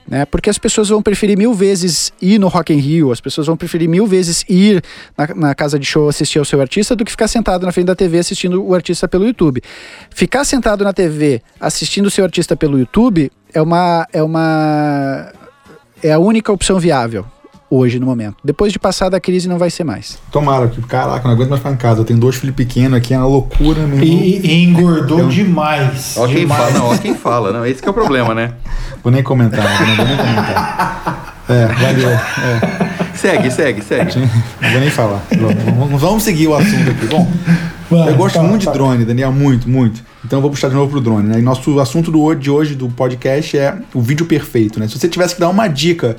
Né? Porque as pessoas vão preferir mil vezes ir no Rock in Rio, as pessoas vão preferir mil vezes ir na, na, casa de show assistir ao seu artista do que ficar sentado na frente da TV assistindo o artista pelo YouTube. Ficar sentado na TV assistindo o seu artista pelo YouTube é uma é uma é a única opção viável hoje no momento. Depois de passar da crise não vai ser mais. Tomara, que caraca, não aguento mais ficar em casa. Eu tenho dois filhos pequenos aqui, é uma loucura mesmo. E, e engordou demais. Ó quem demais. fala, não, ó quem fala, não, esse é o problema, né? Vou nem comentar, não vou nem comentar. É, valeu. É. Segue, segue, segue. Não vou nem falar. Vamos, vamos seguir o assunto aqui. Bom, eu gosto tá, muito tá. de drone, Daniel, muito, muito. Então eu vou puxar de novo pro drone, né? E nosso assunto do, de hoje do podcast é o vídeo perfeito, né? Se você tivesse que dar uma dica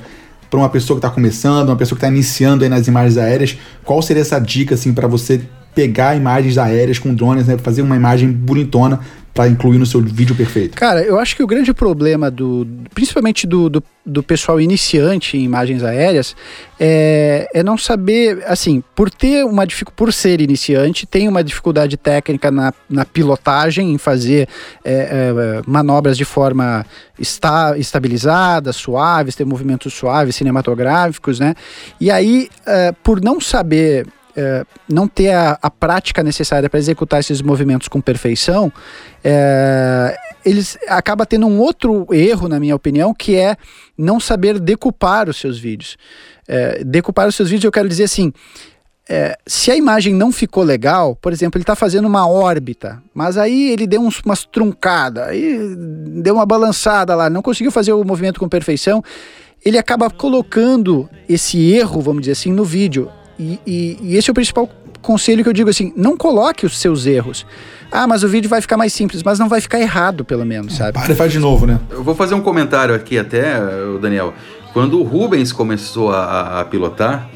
para uma pessoa que está começando, uma pessoa que está iniciando aí nas imagens aéreas, qual seria essa dica assim para você pegar imagens aéreas com drones, né, fazer uma imagem bonitona para incluir no seu vídeo perfeito? Cara, eu acho que o grande problema do, principalmente do, do, do pessoal iniciante em imagens aéreas, é, é, não saber, assim, por ter uma por ser iniciante, tem uma dificuldade técnica na, na pilotagem, em fazer é, é, manobras de forma esta, estabilizada, suaves, ter movimentos suaves, cinematográficos, né? E aí, é, por não saber é, não ter a, a prática necessária para executar esses movimentos com perfeição, é, eles acaba tendo um outro erro, na minha opinião, que é não saber decupar os seus vídeos. É, decupar os seus vídeos, eu quero dizer assim. É, se a imagem não ficou legal, por exemplo, ele está fazendo uma órbita, mas aí ele deu uns, umas truncadas, aí deu uma balançada lá, não conseguiu fazer o movimento com perfeição, ele acaba colocando esse erro, vamos dizer assim, no vídeo. E, e, e esse é o principal conselho que eu digo assim: não coloque os seus erros. Ah, mas o vídeo vai ficar mais simples, mas não vai ficar errado, pelo menos, sabe? Para e faz de novo, né? Eu vou fazer um comentário aqui até, Daniel. Quando o Rubens começou a, a pilotar,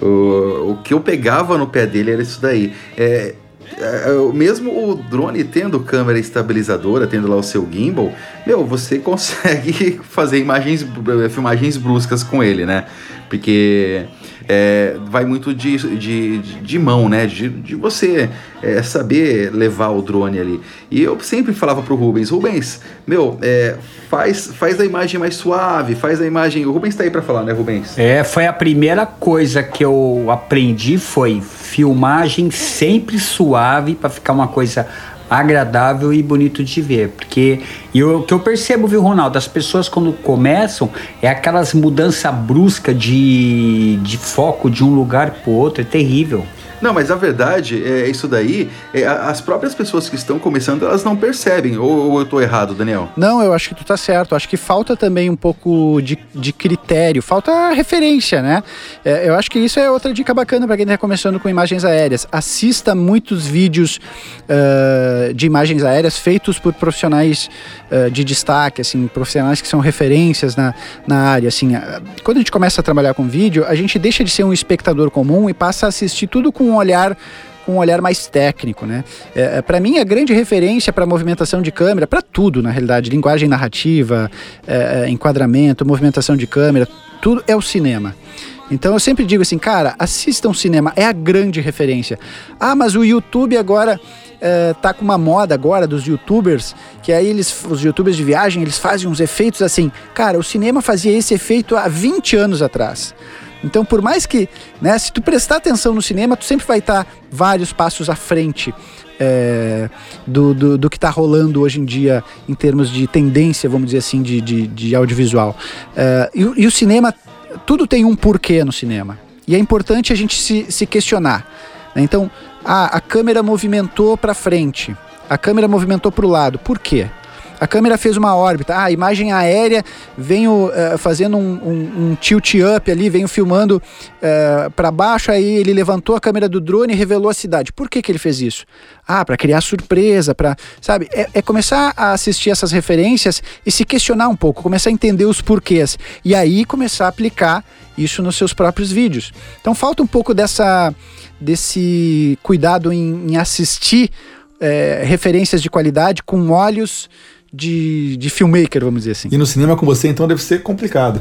o, o que eu pegava no pé dele era isso daí. É, é, mesmo o drone tendo câmera estabilizadora, tendo lá o seu gimbal, meu, você consegue fazer imagens, filmagens bruscas com ele, né? Porque é, vai muito de, de, de mão, né? De, de você é, saber levar o drone ali. E eu sempre falava pro Rubens, Rubens, meu, é, faz, faz a imagem mais suave, faz a imagem. O Rubens tá aí para falar, né, Rubens? É, foi a primeira coisa que eu aprendi foi filmagem sempre suave para ficar uma coisa agradável e bonito de ver. Porque e o que eu percebo, viu, Ronaldo, as pessoas quando começam é aquelas mudanças bruscas de, de foco de um lugar para outro, é terrível. Não, mas a verdade é isso daí. É, as próprias pessoas que estão começando, elas não percebem. Ou, ou eu estou errado, Daniel? Não, eu acho que tu tá certo. Acho que falta também um pouco de, de critério, falta referência, né? É, eu acho que isso é outra dica bacana para quem está começando com imagens aéreas. Assista muitos vídeos uh, de imagens aéreas feitos por profissionais uh, de destaque, assim, profissionais que são referências na, na área. Assim, uh, quando a gente começa a trabalhar com vídeo, a gente deixa de ser um espectador comum e passa a assistir tudo com um olhar com um olhar mais técnico, né? É, é para mim, a grande referência para movimentação de câmera, para tudo, na realidade, linguagem narrativa, é, é, enquadramento, movimentação de câmera, tudo é o cinema. Então eu sempre digo assim, cara, assistam cinema, é a grande referência. Ah, mas o YouTube agora é, tá com uma moda agora dos youtubers, que aí eles, os youtubers de viagem, eles fazem uns efeitos assim. Cara, o cinema fazia esse efeito há 20 anos atrás. Então, por mais que, né, se tu prestar atenção no cinema, tu sempre vai estar tá vários passos à frente é, do, do, do, que está rolando hoje em dia em termos de tendência, vamos dizer assim, de, de, de audiovisual. É, e, e, o cinema, tudo tem um porquê no cinema. E é importante a gente se, se questionar. Né? Então, a, a câmera movimentou para frente, a câmera movimentou para o lado. Por quê? A câmera fez uma órbita. Ah, imagem aérea, venho uh, fazendo um, um, um, tilt up ali, venho filmando uh, eh, para baixo, aí ele levantou a câmera do drone e revelou a cidade. Por que, que ele fez isso? Ah, para criar surpresa, para, sabe? É, é, começar a assistir essas referências e se questionar um pouco, começar a entender os porquês e aí começar a aplicar isso nos seus próprios vídeos. Então falta um pouco dessa desse cuidado em, em assistir é, referências de qualidade com olhos de, de filmmaker, vamos dizer assim. E no cinema com você, então, deve ser complicado.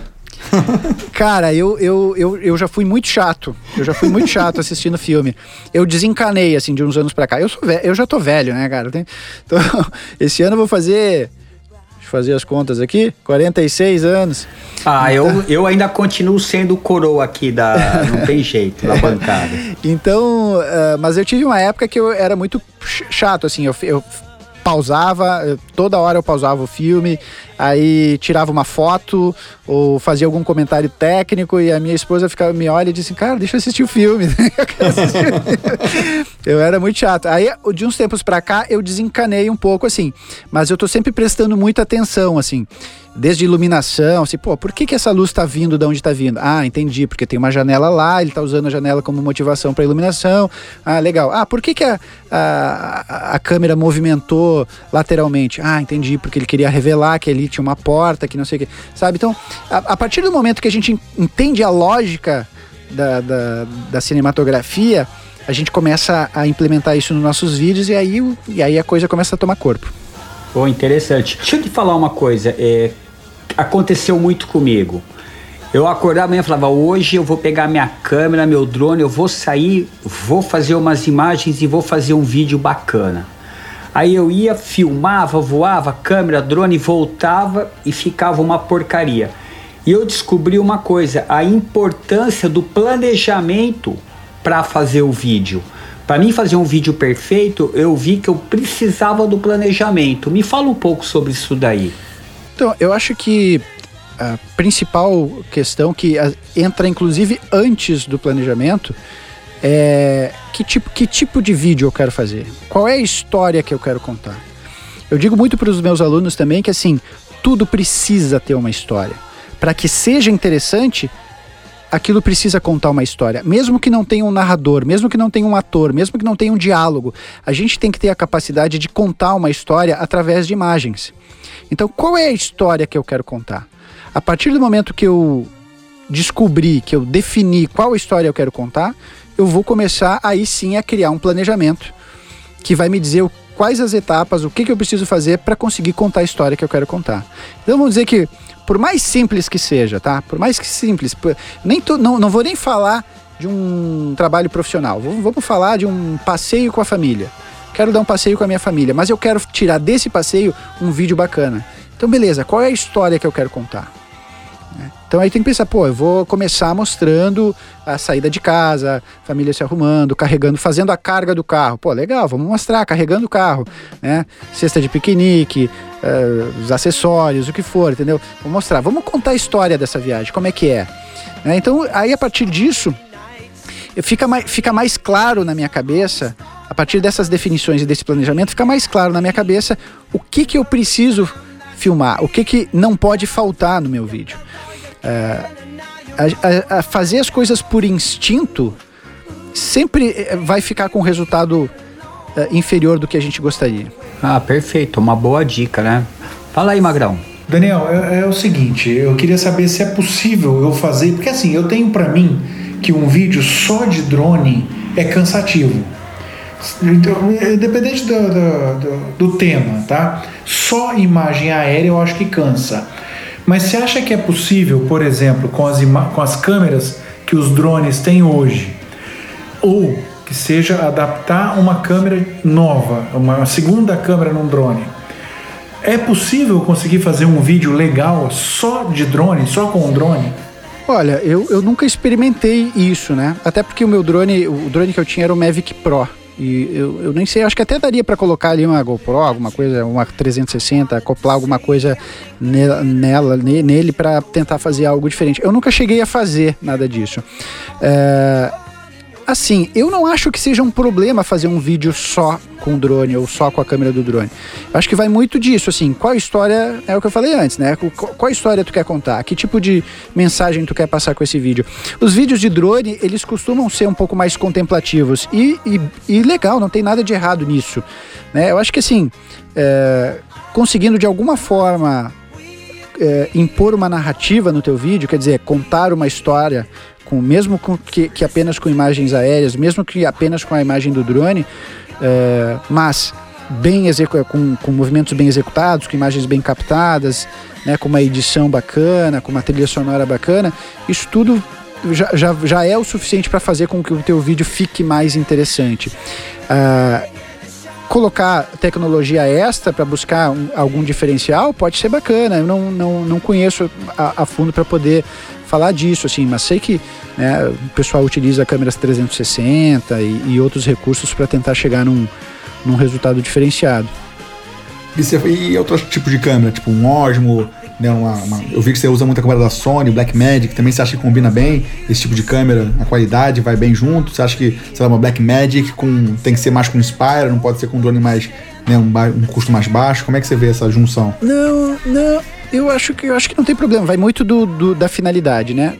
Cara, eu, eu, eu, eu já fui muito chato. Eu já fui muito chato assistindo filme. Eu desencanei, assim, de uns anos pra cá. Eu, sou velho, eu já tô velho, né, cara? Então, esse ano eu vou fazer. Deixa eu fazer as contas aqui. 46 anos. Ah, eu, eu ainda continuo sendo coroa aqui da. Não tem jeito, da bancada. então, uh, mas eu tive uma época que eu era muito chato, assim. Eu, eu pausava, toda hora eu pausava o filme, aí tirava uma foto ou fazia algum comentário técnico e a minha esposa ficava me olha e disse: "Cara, deixa eu assistir o filme". eu era muito chato. Aí de uns tempos para cá eu desencanei um pouco assim, mas eu tô sempre prestando muita atenção assim desde iluminação, assim, pô, por que, que essa luz está vindo de onde está vindo? Ah, entendi, porque tem uma janela lá, ele está usando a janela como motivação para iluminação. Ah, legal. Ah, por que, que a, a, a câmera movimentou lateralmente? Ah, entendi, porque ele queria revelar que ali tinha uma porta, que não sei o que. Sabe? Então, a, a partir do momento que a gente entende a lógica da, da, da cinematografia, a gente começa a implementar isso nos nossos vídeos e aí, e aí a coisa começa a tomar corpo. Pô, interessante. Deixa eu te falar uma coisa. É, aconteceu muito comigo. Eu acordava amanhã e falava: hoje eu vou pegar minha câmera, meu drone, eu vou sair, vou fazer umas imagens e vou fazer um vídeo bacana. Aí eu ia, filmava, voava, câmera, drone, voltava e ficava uma porcaria. E eu descobri uma coisa: a importância do planejamento para fazer o vídeo. Para mim fazer um vídeo perfeito, eu vi que eu precisava do planejamento. Me fala um pouco sobre isso daí. Então, eu acho que a principal questão que entra inclusive antes do planejamento é que tipo, que tipo de vídeo eu quero fazer? Qual é a história que eu quero contar? Eu digo muito para os meus alunos também que assim, tudo precisa ter uma história. Para que seja interessante, aquilo precisa contar uma história. Mesmo que não tenha um narrador, mesmo que não tenha um ator, mesmo que não tenha um diálogo, a gente tem que ter a capacidade de contar uma história através de imagens. Então, qual é a história que eu quero contar? A partir do momento que eu descobri, que eu defini qual história eu quero contar, eu vou começar aí sim a criar um planejamento que vai me dizer quais as etapas, o que, que eu preciso fazer para conseguir contar a história que eu quero contar. Então vamos dizer que por mais simples que seja, tá? Por mais que simples, nem não, não vou nem falar de um trabalho profissional. Vamos falar de um passeio com a família. Quero dar um passeio com a minha família, mas eu quero tirar desse passeio um vídeo bacana. Então, beleza, qual é a história que eu quero contar? Né? Então aí tem que pensar, pô, eu vou começar mostrando a saída de casa, família se arrumando, carregando, fazendo a carga do carro. Pô, legal, vamos mostrar, carregando o carro, né? Cesta de piquenique, uh, os acessórios, o que for, entendeu? Vamos mostrar, vamos contar a história dessa viagem, como é que é. Né? Então, aí a partir disso, fica mais, fica mais claro na minha cabeça, a partir dessas definições e desse planejamento, fica mais claro na minha cabeça o que, que eu preciso filmar, o que, que não pode faltar no meu vídeo. Uh, a, a, a fazer as coisas por instinto sempre eh, vai ficar com resultado uh, inferior do que a gente gostaria. Ah, perfeito. Uma boa dica, né? Fala aí, Magrão. Daniel, é, é o seguinte, eu queria saber se é possível eu fazer, porque assim, eu tenho para mim que um vídeo só de drone é cansativo. Então, independente do, do, do, do, tema, tá? Só imagem aérea eu acho que cansa. Mas você acha que é possível, por exemplo, com as, com as câmeras que os drones têm hoje, ou que seja adaptar uma câmera nova, uma segunda câmera num drone. É possível conseguir fazer um vídeo legal só de drone, só com um drone? Olha, eu, eu nunca experimentei isso, né? Até porque o meu drone, o drone que eu tinha era o Mavic Pro. E eu, eu nem sei, acho que até daria para colocar ali uma GoPro, alguma coisa, uma 360, acoplar alguma coisa nela, nela nele para tentar fazer algo diferente. Eu nunca cheguei a fazer nada disso. É, assim, eu não acho que seja um problema fazer um vídeo só com o drone ou só com a câmera do drone. Eu acho que vai muito disso, assim, qual história, é o que eu falei antes, né? Qual história tu quer contar? Que tipo de mensagem tu quer passar com esse vídeo? Os vídeos de drone, eles costumam ser um pouco mais contemplativos e, e, e legal, não tem nada de errado nisso. Né? Eu acho que assim, é, conseguindo de alguma forma é, impor uma narrativa no teu vídeo, quer dizer, contar uma história, com, mesmo com, que, que apenas com imagens aéreas, mesmo que apenas com a imagem do drone, é, mas bem com, com movimentos bem executados, com imagens bem captadas, né, com uma edição bacana, com uma trilha sonora bacana, isso tudo já, já, já é o suficiente para fazer com que o teu vídeo fique mais interessante. Uh, colocar tecnologia extra para buscar um, algum diferencial pode ser bacana. Eu não, não, não conheço a, a fundo para poder falar disso, assim, mas sei que né, o pessoal utiliza câmeras 360 e, e outros recursos para tentar chegar num, num resultado diferenciado. E, você, e outro tipo de câmera, tipo um Osmo, né, uma, uma, eu vi que você usa muita câmera da Sony, Blackmagic, também você acha que combina bem esse tipo de câmera, a qualidade vai bem junto? Você acha que, sei lá, uma Blackmagic com, tem que ser mais com Inspire, não pode ser com um drone mais, né, um, um custo mais baixo? Como é que você vê essa junção? Não, não, eu acho que eu acho que não tem problema, vai muito do, do da finalidade, né?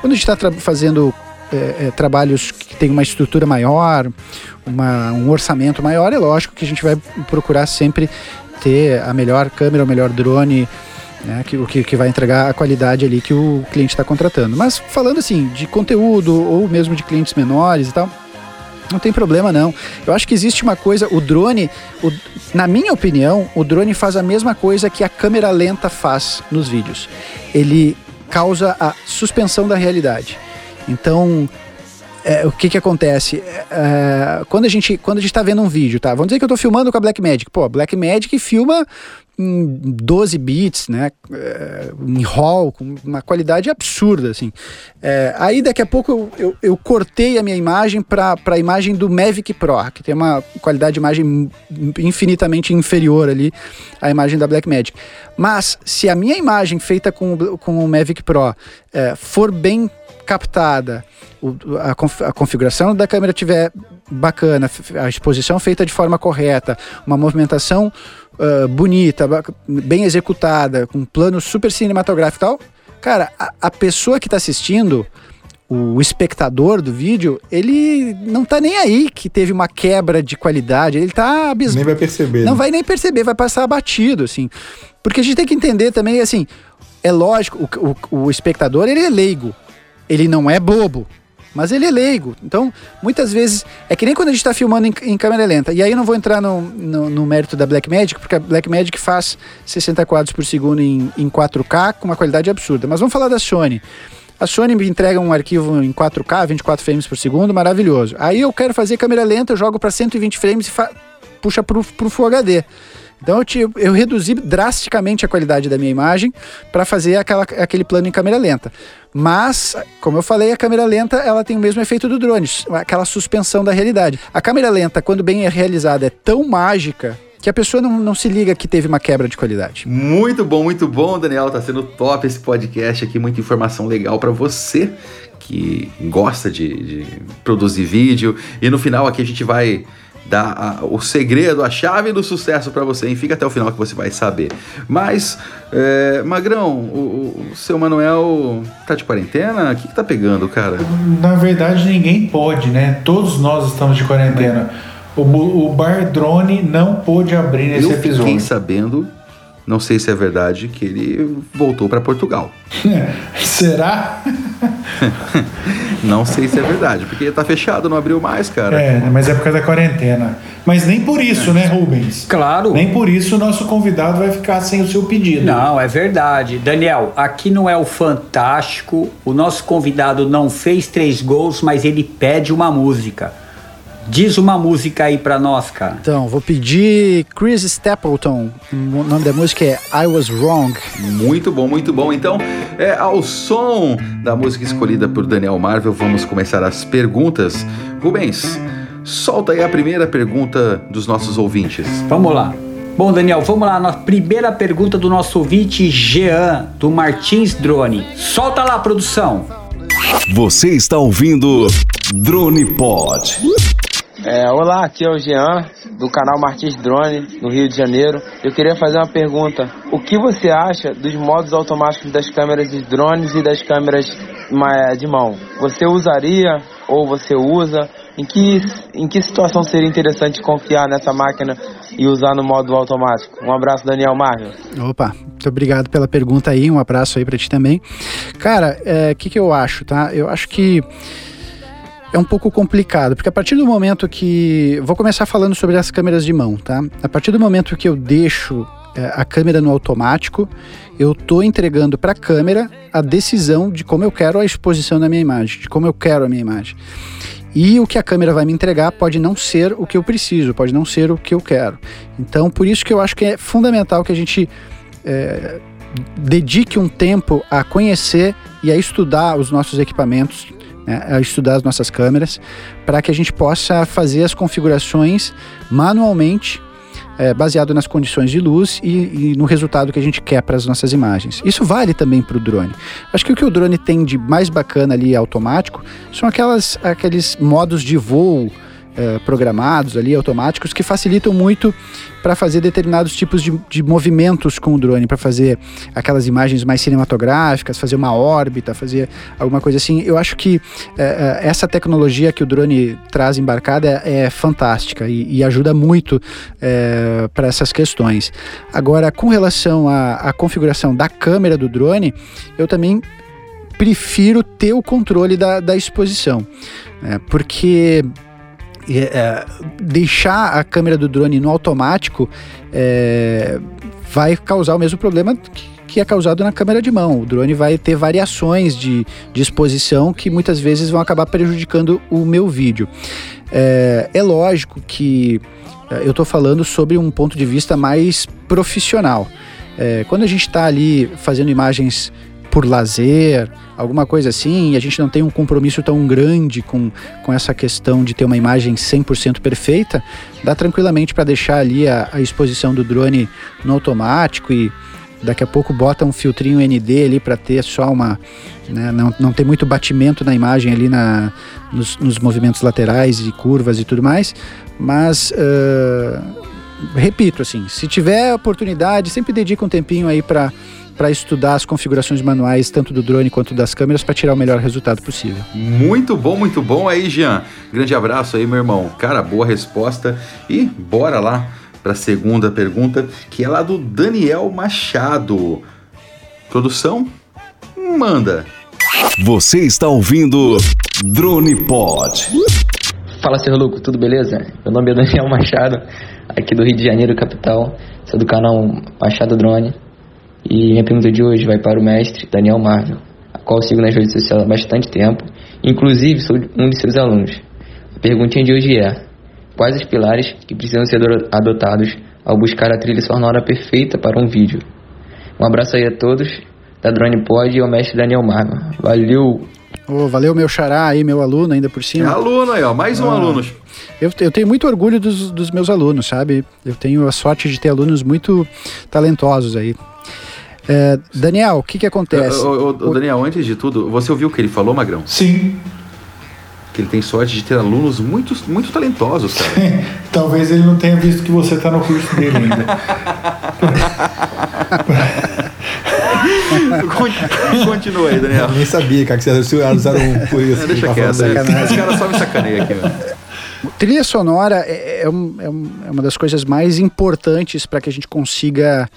Quando a gente está fazendo é, é, trabalhos que tem uma estrutura maior, uma, um orçamento maior, é lógico que a gente vai procurar sempre ter a melhor câmera, o melhor drone, né, que, que, que vai entregar a qualidade ali que o cliente está contratando. Mas falando assim de conteúdo ou mesmo de clientes menores e tal, não tem problema não. Eu acho que existe uma coisa, o drone, o, na minha opinião, o drone faz a mesma coisa que a câmera lenta faz nos vídeos. Ele causa a suspensão da realidade. Então, é, o que que acontece? É, quando a gente quando a gente está vendo um vídeo, tá? Vamos dizer que eu estou filmando com a Blackmagic. Pô, a Blackmagic filma em 12 bits, né? É, em RAW, com uma qualidade absurda, assim. É, aí daqui a pouco eu, eu, eu cortei a minha imagem para a imagem do Mavic Pro, que tem uma qualidade de imagem infinitamente inferior ali à imagem da Blackmagic. Mas se a minha imagem feita com, com o Mavic Pro é, for bem captada, o, a, conf, a, configuração da câmera tiver bacana, a exposição feita de forma correta, uma movimentação uh, bonita, bem executada, com um plano super cinematográfico e tal, cara, a, a pessoa que está assistindo, o espectador do vídeo, ele não tá nem aí que teve uma quebra de qualidade, ele tá abismado. Nem vai perceber. Não né? vai nem perceber, vai passar abatido, assim. Porque a gente tem que entender também, assim, é lógico, o, o, o espectador, ele é leigo ele não é bobo, mas ele é leigo. Então, muitas vezes, é que nem quando a gente está filmando em, em, câmera lenta. E aí eu não vou entrar no, no, no, mérito da Blackmagic, porque a Blackmagic faz 60 quadros por segundo em, em 4K com uma qualidade absurda. Mas vamos falar da Sony. A Sony me entrega um arquivo em 4K, 24 frames por segundo, maravilhoso. Aí eu quero fazer câmera lenta, eu jogo para 120 frames e puxa para o Full HD. Então eu, te, eu reduzi drasticamente a qualidade da minha imagem para fazer aquela, aquele plano em câmera lenta. Mas, como eu falei, a câmera lenta ela tem o mesmo efeito do drone, aquela suspensão da realidade. A câmera lenta, quando bem realizada, é tão mágica que a pessoa não, não se liga que teve uma quebra de qualidade. Muito bom, muito bom, Daniel. Tá sendo top esse podcast aqui, muita informação legal para você que gosta de, de produzir vídeo. E no final aqui a gente vai dar a, o segredo, a chave do sucesso para você. E fica até o final que você vai saber. Mas, é, Magrão, o, o, seu Manuel tá de quarentena? O que, que tá pegando, cara? Na verdade, ninguém pode, né? Todos nós estamos de quarentena. O, o Bar Drone não pôde abrir nesse Eu episódio. Eu fiquei sabendo não sei se é verdade que ele voltou para Portugal. Será? não sei se é verdade, porque tá fechado, não abriu mais, cara. É, mas é por causa da quarentena. Mas nem por isso, é. né, Rubens? Claro. Nem por isso o nosso convidado vai ficar sem o seu pedido. Não, é verdade. Daniel, aqui não é o fantástico. O nosso convidado não fez três gols, mas ele pede uma música. Diz uma música aí pra nós, cara. Então, vou pedir Chris Stapleton. O nome da música é I Was Wrong. Muito bom, muito bom. Então, é, ao som da música escolhida por Daniel Marvel, vamos começar as perguntas. Rubens, solta aí a primeira pergunta dos nossos ouvintes. Vamos lá. Bom, Daniel, vamos lá. Na primeira pergunta do nosso ouvinte, Jean, do Martins Drone. Solta lá, produção. Você está ouvindo Drone Pod. É, olá, aqui é o Jean, do canal Martins Drone, no Rio de Janeiro. Eu queria fazer uma pergunta. O que você acha dos modos automáticos das câmeras de drones e das câmeras de mão? Você usaria ou você usa? Em que, em que situação seria interessante confiar nessa máquina e usar no modo automático? Um abraço, Daniel Marvel. Opa, muito obrigado pela pergunta aí, um abraço aí para ti também. Cara, o é, que, que eu acho, tá? Eu acho que é um pouco complicado, porque a partir do momento que. Vou começar falando sobre as câmeras de mão, tá? A partir do momento que eu deixo é, a câmera no automático, eu estou entregando para a câmera a decisão de como eu quero a exposição da minha imagem, de como eu quero a minha imagem. E o que a câmera vai me entregar pode não ser o que eu preciso, pode não ser o que eu quero. Então, por isso que eu acho que é fundamental que a gente é, dedique um tempo a conhecer e a estudar os nossos equipamentos, né, a estudar as nossas câmeras, para que a gente possa fazer as configurações manualmente é, baseado nas condições de luz e, e, no resultado que a gente quer para as nossas imagens. Isso vale também para o drone. Acho que o que o drone tem de mais bacana ali automático são aquelas, aqueles modos de voo eh, programados ali, automáticos, que facilitam muito para fazer determinados tipos de, de movimentos com o drone, para fazer aquelas imagens mais cinematográficas, fazer uma órbita, fazer alguma coisa assim. Eu acho que eh, eh, essa tecnologia que o drone traz embarcada é, é fantástica e, e, ajuda muito para essas questões. Agora, com relação à, configuração da câmera do drone, eu também prefiro ter o controle da, da exposição. Né? Porque é, deixar a câmera do drone no automático é, vai causar o mesmo problema que, que é causado na câmera de mão. O drone vai ter variações de, de exposição que muitas vezes vão acabar prejudicando o meu vídeo. É, é lógico que é, eu estou falando sobre um ponto de vista mais profissional. É, quando a gente está ali fazendo imagens por lazer, alguma coisa assim, e a gente não tem um compromisso tão grande com, com essa questão de ter uma imagem 100% perfeita, dá tranquilamente para deixar ali a, a, exposição do drone no automático e daqui a pouco bota um filtrinho ND ali para ter só uma. Né, não, não ter muito batimento na imagem ali na, nos, nos movimentos laterais e curvas e tudo mais, mas. Uh, repito, assim, se tiver oportunidade, sempre dedica um tempinho aí para para estudar as configurações manuais, tanto do drone quanto das câmeras, para tirar o melhor resultado possível. Muito bom, muito bom aí, Jean. Grande abraço aí, meu irmão. Cara, boa resposta. E bora lá para a segunda pergunta, que é lá do Daniel Machado. Produção? Manda. Você está ouvindo Drone Pod. Fala, seu Luco, tudo beleza? Meu nome é Daniel Machado, aqui do Rio de Janeiro, capital. Sou do canal Machado Drone. E minha pergunta de hoje vai para o mestre Daniel Marvel, a qual sigo nas redes sociais há bastante tempo, inclusive sou um de seus alunos. A perguntinha de hoje é: quais os pilares que precisam ser adotados ao buscar a trilha sonora perfeita para um vídeo? Um abraço aí a todos, da Drone Pod e ao mestre Daniel Marvel. Valeu! Oh, valeu meu xará aí, meu aluno ainda por cima. É aluno aí, ó, mais um ah, aluno. Eu, eu tenho muito orgulho dos, dos meus alunos, sabe? Eu tenho a sorte de ter alunos muito talentosos aí. É, Daniel, o que que acontece? O, o, o, Daniel, antes de tudo, você ouviu o que ele falou, Magrão? Sim. Que ele tem sorte de ter alunos muito, muito talentosos, cara. Talvez ele não tenha visto que você está no curso dele ainda. Continua aí, Daniel. Eu nem sabia, cara, que vocês usaram por isso. É, deixa quieto. Esse cara só me sacaneia aqui, mano. Trilha sonora é, é, um, é, uma das coisas mais importantes para que a gente consiga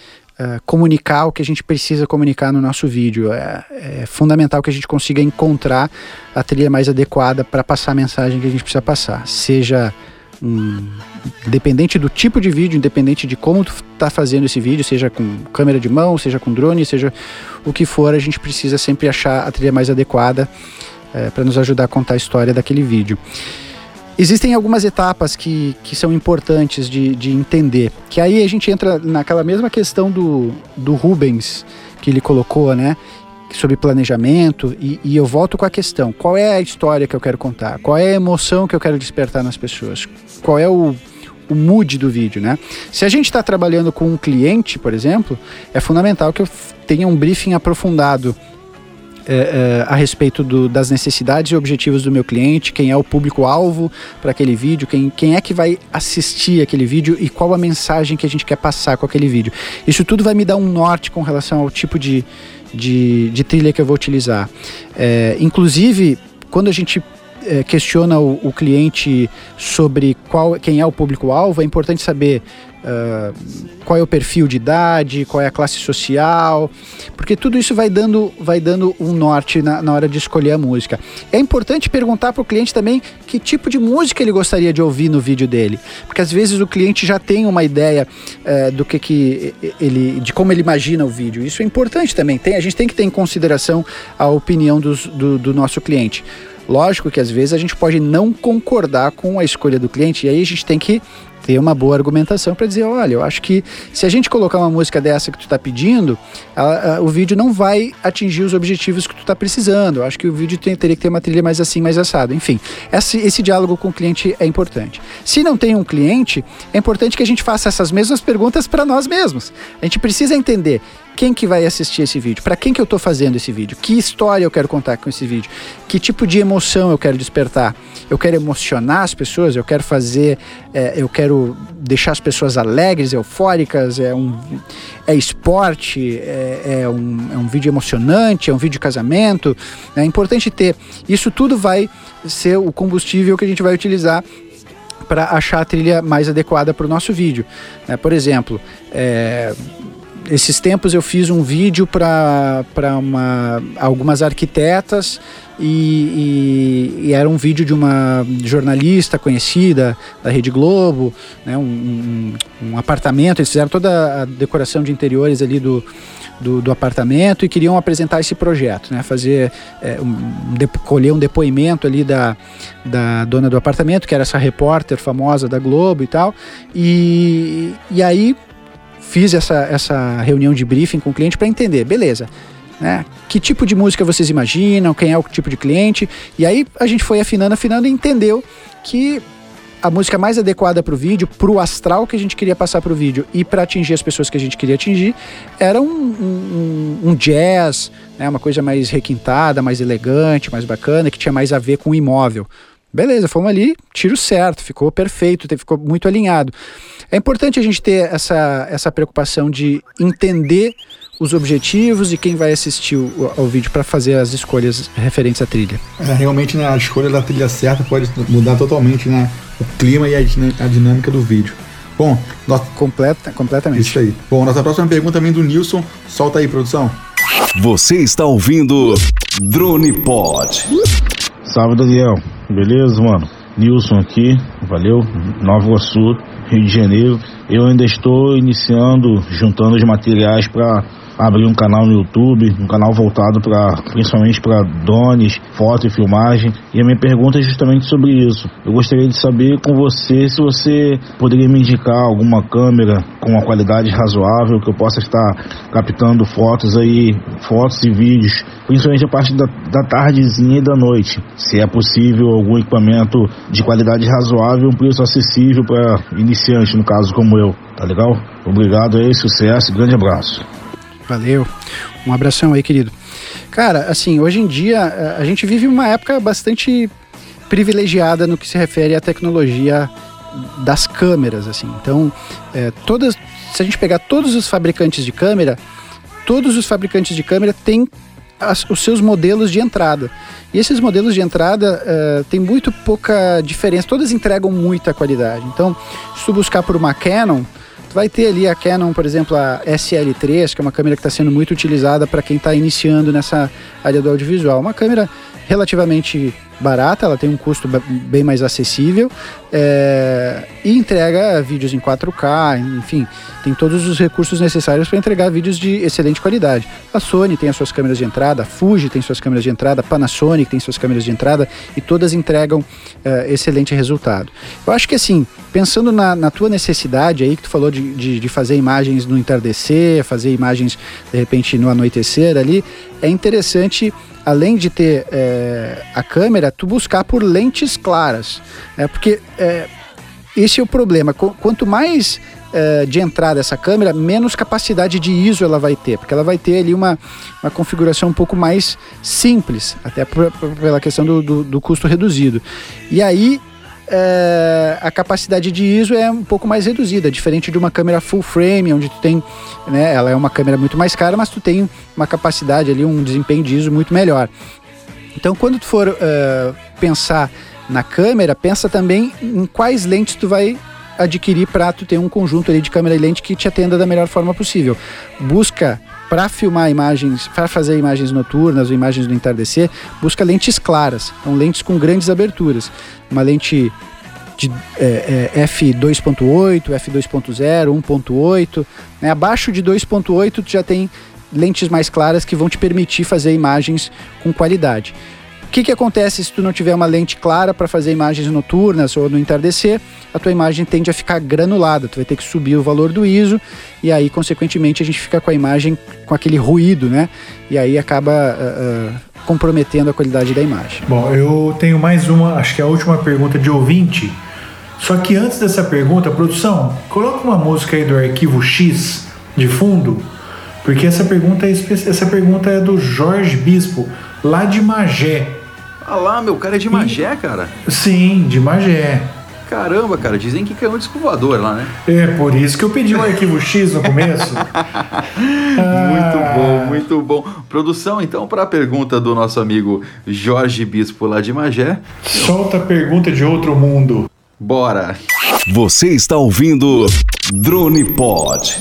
uh, comunicar o que a gente precisa comunicar no nosso vídeo. É, é fundamental que a gente consiga encontrar a trilha mais adequada para passar a mensagem que a gente precisa passar. Seja um, independente do tipo de vídeo, independente de como tu está fazendo esse vídeo, seja com câmera de mão, seja com drone, seja o que for, a gente precisa sempre achar a trilha mais adequada é, para nos ajudar a contar a história daquele vídeo. Existem algumas etapas que, que são importantes de, de entender. Que aí a gente entra naquela mesma questão do, do Rubens que ele colocou, né? Sobre planejamento, e, e eu volto com a questão: qual é a história que eu quero contar? Qual é a emoção que eu quero despertar nas pessoas? Qual é o, o mood do vídeo, né? Se a gente está trabalhando com um cliente, por exemplo, é fundamental que eu tenha um briefing aprofundado é, é, a respeito do, das necessidades e objetivos do meu cliente, quem é o público-alvo para aquele vídeo, quem, quem é que vai assistir aquele vídeo e qual a mensagem que a gente quer passar com aquele vídeo. Isso tudo vai me dar um norte com relação ao tipo de, de, de trilha que eu vou utilizar. É, inclusive, quando a gente é, questiona o, o, cliente sobre qual, quem é o público-alvo, é importante saber uh, qual é o perfil de idade, qual é a classe social, porque tudo isso vai dando, vai dando um norte na, na hora de escolher a música. É importante perguntar para o cliente também que tipo de música ele gostaria de ouvir no vídeo dele, porque às vezes o cliente já tem uma ideia uh, do que, que ele, de como ele imagina o vídeo. Isso é importante também. Tem, a gente tem que ter em consideração a opinião dos, do, do nosso cliente. Lógico que às vezes a gente pode não concordar com a escolha do cliente e aí a gente tem que ter uma boa argumentação para dizer, olha, eu acho que se a gente colocar uma música dessa que tu está pedindo, a, a, o vídeo não vai atingir os objetivos que tu está precisando. Eu acho que o vídeo tem, teria que ter uma trilha mais assim, mais assado. Enfim, esse, esse diálogo com o cliente é importante. Se não tem um cliente, é importante que a gente faça essas mesmas perguntas para nós mesmos. A gente precisa entender quem que vai assistir esse vídeo, para quem que eu estou fazendo esse vídeo, que história eu quero contar com esse vídeo, que tipo de emoção eu quero despertar. Eu quero emocionar as pessoas, eu quero fazer, é, eu quero deixar as pessoas alegres, eufóricas, é um é esporte, é, é, um, é um vídeo emocionante, é um vídeo de casamento. É importante ter. Isso tudo vai ser o combustível que a gente vai utilizar para achar a trilha mais adequada para o nosso vídeo. É, por exemplo, é, esses tempos eu fiz um vídeo para algumas arquitetas e, e, e, era um vídeo de uma jornalista conhecida da Rede Globo, né, um, um, um, apartamento, eles fizeram toda a decoração de interiores ali do, do, do apartamento e queriam apresentar esse projeto, né, fazer, é, um, de, colher um depoimento ali da, da dona do apartamento, que era essa repórter famosa da Globo e tal, e, e aí fiz essa, essa reunião de briefing com o cliente para entender, beleza, né? Que tipo de música vocês imaginam, quem é o tipo de cliente, e aí a gente foi afinando, afinando e entendeu que a música mais adequada para o vídeo, para o astral que a gente queria passar para o vídeo e para atingir as pessoas que a gente queria atingir, era um, um, um jazz, né? uma coisa mais requintada, mais elegante, mais bacana, que tinha mais a ver com o imóvel. Beleza, fomos ali, tiro certo, ficou perfeito, ficou muito alinhado. É importante a gente ter essa, essa preocupação de entender os objetivos e quem vai assistir o, ao vídeo para fazer as escolhas referentes à trilha. É, realmente né, a escolha da trilha certa pode mudar totalmente né, o clima e a, a dinâmica do vídeo. Bom, nós... Completa, completamente. Isso aí. Bom, nossa próxima pergunta vem do Nilson. Solta aí, produção. Você está ouvindo Drone Pod. Salve, Daniel. Beleza, mano? Nilson aqui, valeu, Nova Iguaçu, Rio de Janeiro. Eu ainda estou iniciando, juntando os materiais para abrir um canal no YouTube, um canal voltado para principalmente para drones, foto e filmagem. E a minha pergunta é justamente sobre isso. Eu gostaria de saber com você se você poderia me indicar alguma câmera com uma qualidade razoável que eu possa estar captando fotos aí, fotos e vídeos, principalmente a parte da, da tardezinha e da noite. Se é possível algum equipamento de qualidade razoável, um preço acessível para iniciante, no caso como eu. Tá legal? Obrigado aí, sucesso, grande abraço. Valeu. Um abração aí, querido. Cara, assim, hoje em dia a gente vive uma época bastante privilegiada no que se refere à tecnologia das câmeras, assim. Então, é, todas, se a gente pegar todos os fabricantes de câmera, todos os fabricantes de câmera têm as, os seus modelos de entrada. E esses modelos de entrada uh, têm muito pouca diferença, todas entregam muita qualidade. Então, se tu buscar por uma Canon, Tu vai ter ali a Canon, por exemplo, a SL3, que é uma câmera que está sendo muito utilizada para quem está iniciando nessa área do audiovisual. Uma câmera relativamente barata, ela tem um custo bem mais acessível é, e entrega vídeos em 4K, enfim, tem todos os recursos necessários para entregar vídeos de excelente qualidade. A Sony tem as suas câmeras de entrada, a Fuji tem suas câmeras de entrada, a Panasonic tem suas câmeras de entrada e todas entregam é, excelente resultado. Eu acho que assim, pensando na, na tua necessidade aí, que tu falou de, de, de fazer imagens no entardecer, fazer imagens de repente no anoitecer ali, é interessante além de ter é, a câmera, tu buscar por lentes claras. É, porque é, esse é o problema. Quanto mais uh, de entrada essa câmera, menos capacidade de ISO ela vai ter, porque ela vai ter ali uma, uma configuração um pouco mais simples, até por, por, pela questão do, do, do, custo reduzido. E aí uh, a capacidade de ISO é um pouco mais reduzida, diferente de uma câmera full frame, onde tu tem, né, ela é uma câmera muito mais cara, mas tu tem uma capacidade ali, um desempenho de ISO muito melhor. Então, quando tu for uh, pensar na câmera, pensa também em quais lentes tu vai adquirir para tu ter um conjunto ali de câmera e lente que te atenda da melhor forma possível. Busca para filmar imagens, para fazer imagens noturnas ou imagens do entardecer, busca lentes claras, então lentes com grandes aberturas. Uma lente de é, é, f2.8, f2.0, 1.8, né? abaixo de 2.8 tu já tem lentes mais claras que vão te permitir fazer imagens com qualidade que, que acontece se tu não tiver uma lente clara para fazer imagens noturnas ou no entardecer? A tua imagem tende a ficar granulada, tu vai ter que subir o valor do ISO e aí, consequentemente, a gente fica com a imagem com aquele ruído, né? E aí acaba uh, uh, comprometendo a qualidade da imagem. Bom, eu tenho mais uma, acho que é a última pergunta de ouvinte. Só que antes dessa pergunta, produção, coloca uma música aí do arquivo X de fundo, porque essa pergunta é, essa pergunta é do Jorge Bispo, lá de Magé. Ah lá, meu cara é de Magé, cara? Sim, de Magé. Caramba, cara, dizem que caiu um disco voador lá, né? É, por isso que eu pedi o arquivo X no começo. Muito ah. bom, muito bom. Produção, então, para a pergunta do nosso amigo Jorge Bispo lá de Magé. Solta a pergunta de outro mundo. Bora. Você está ouvindo Drone Pod.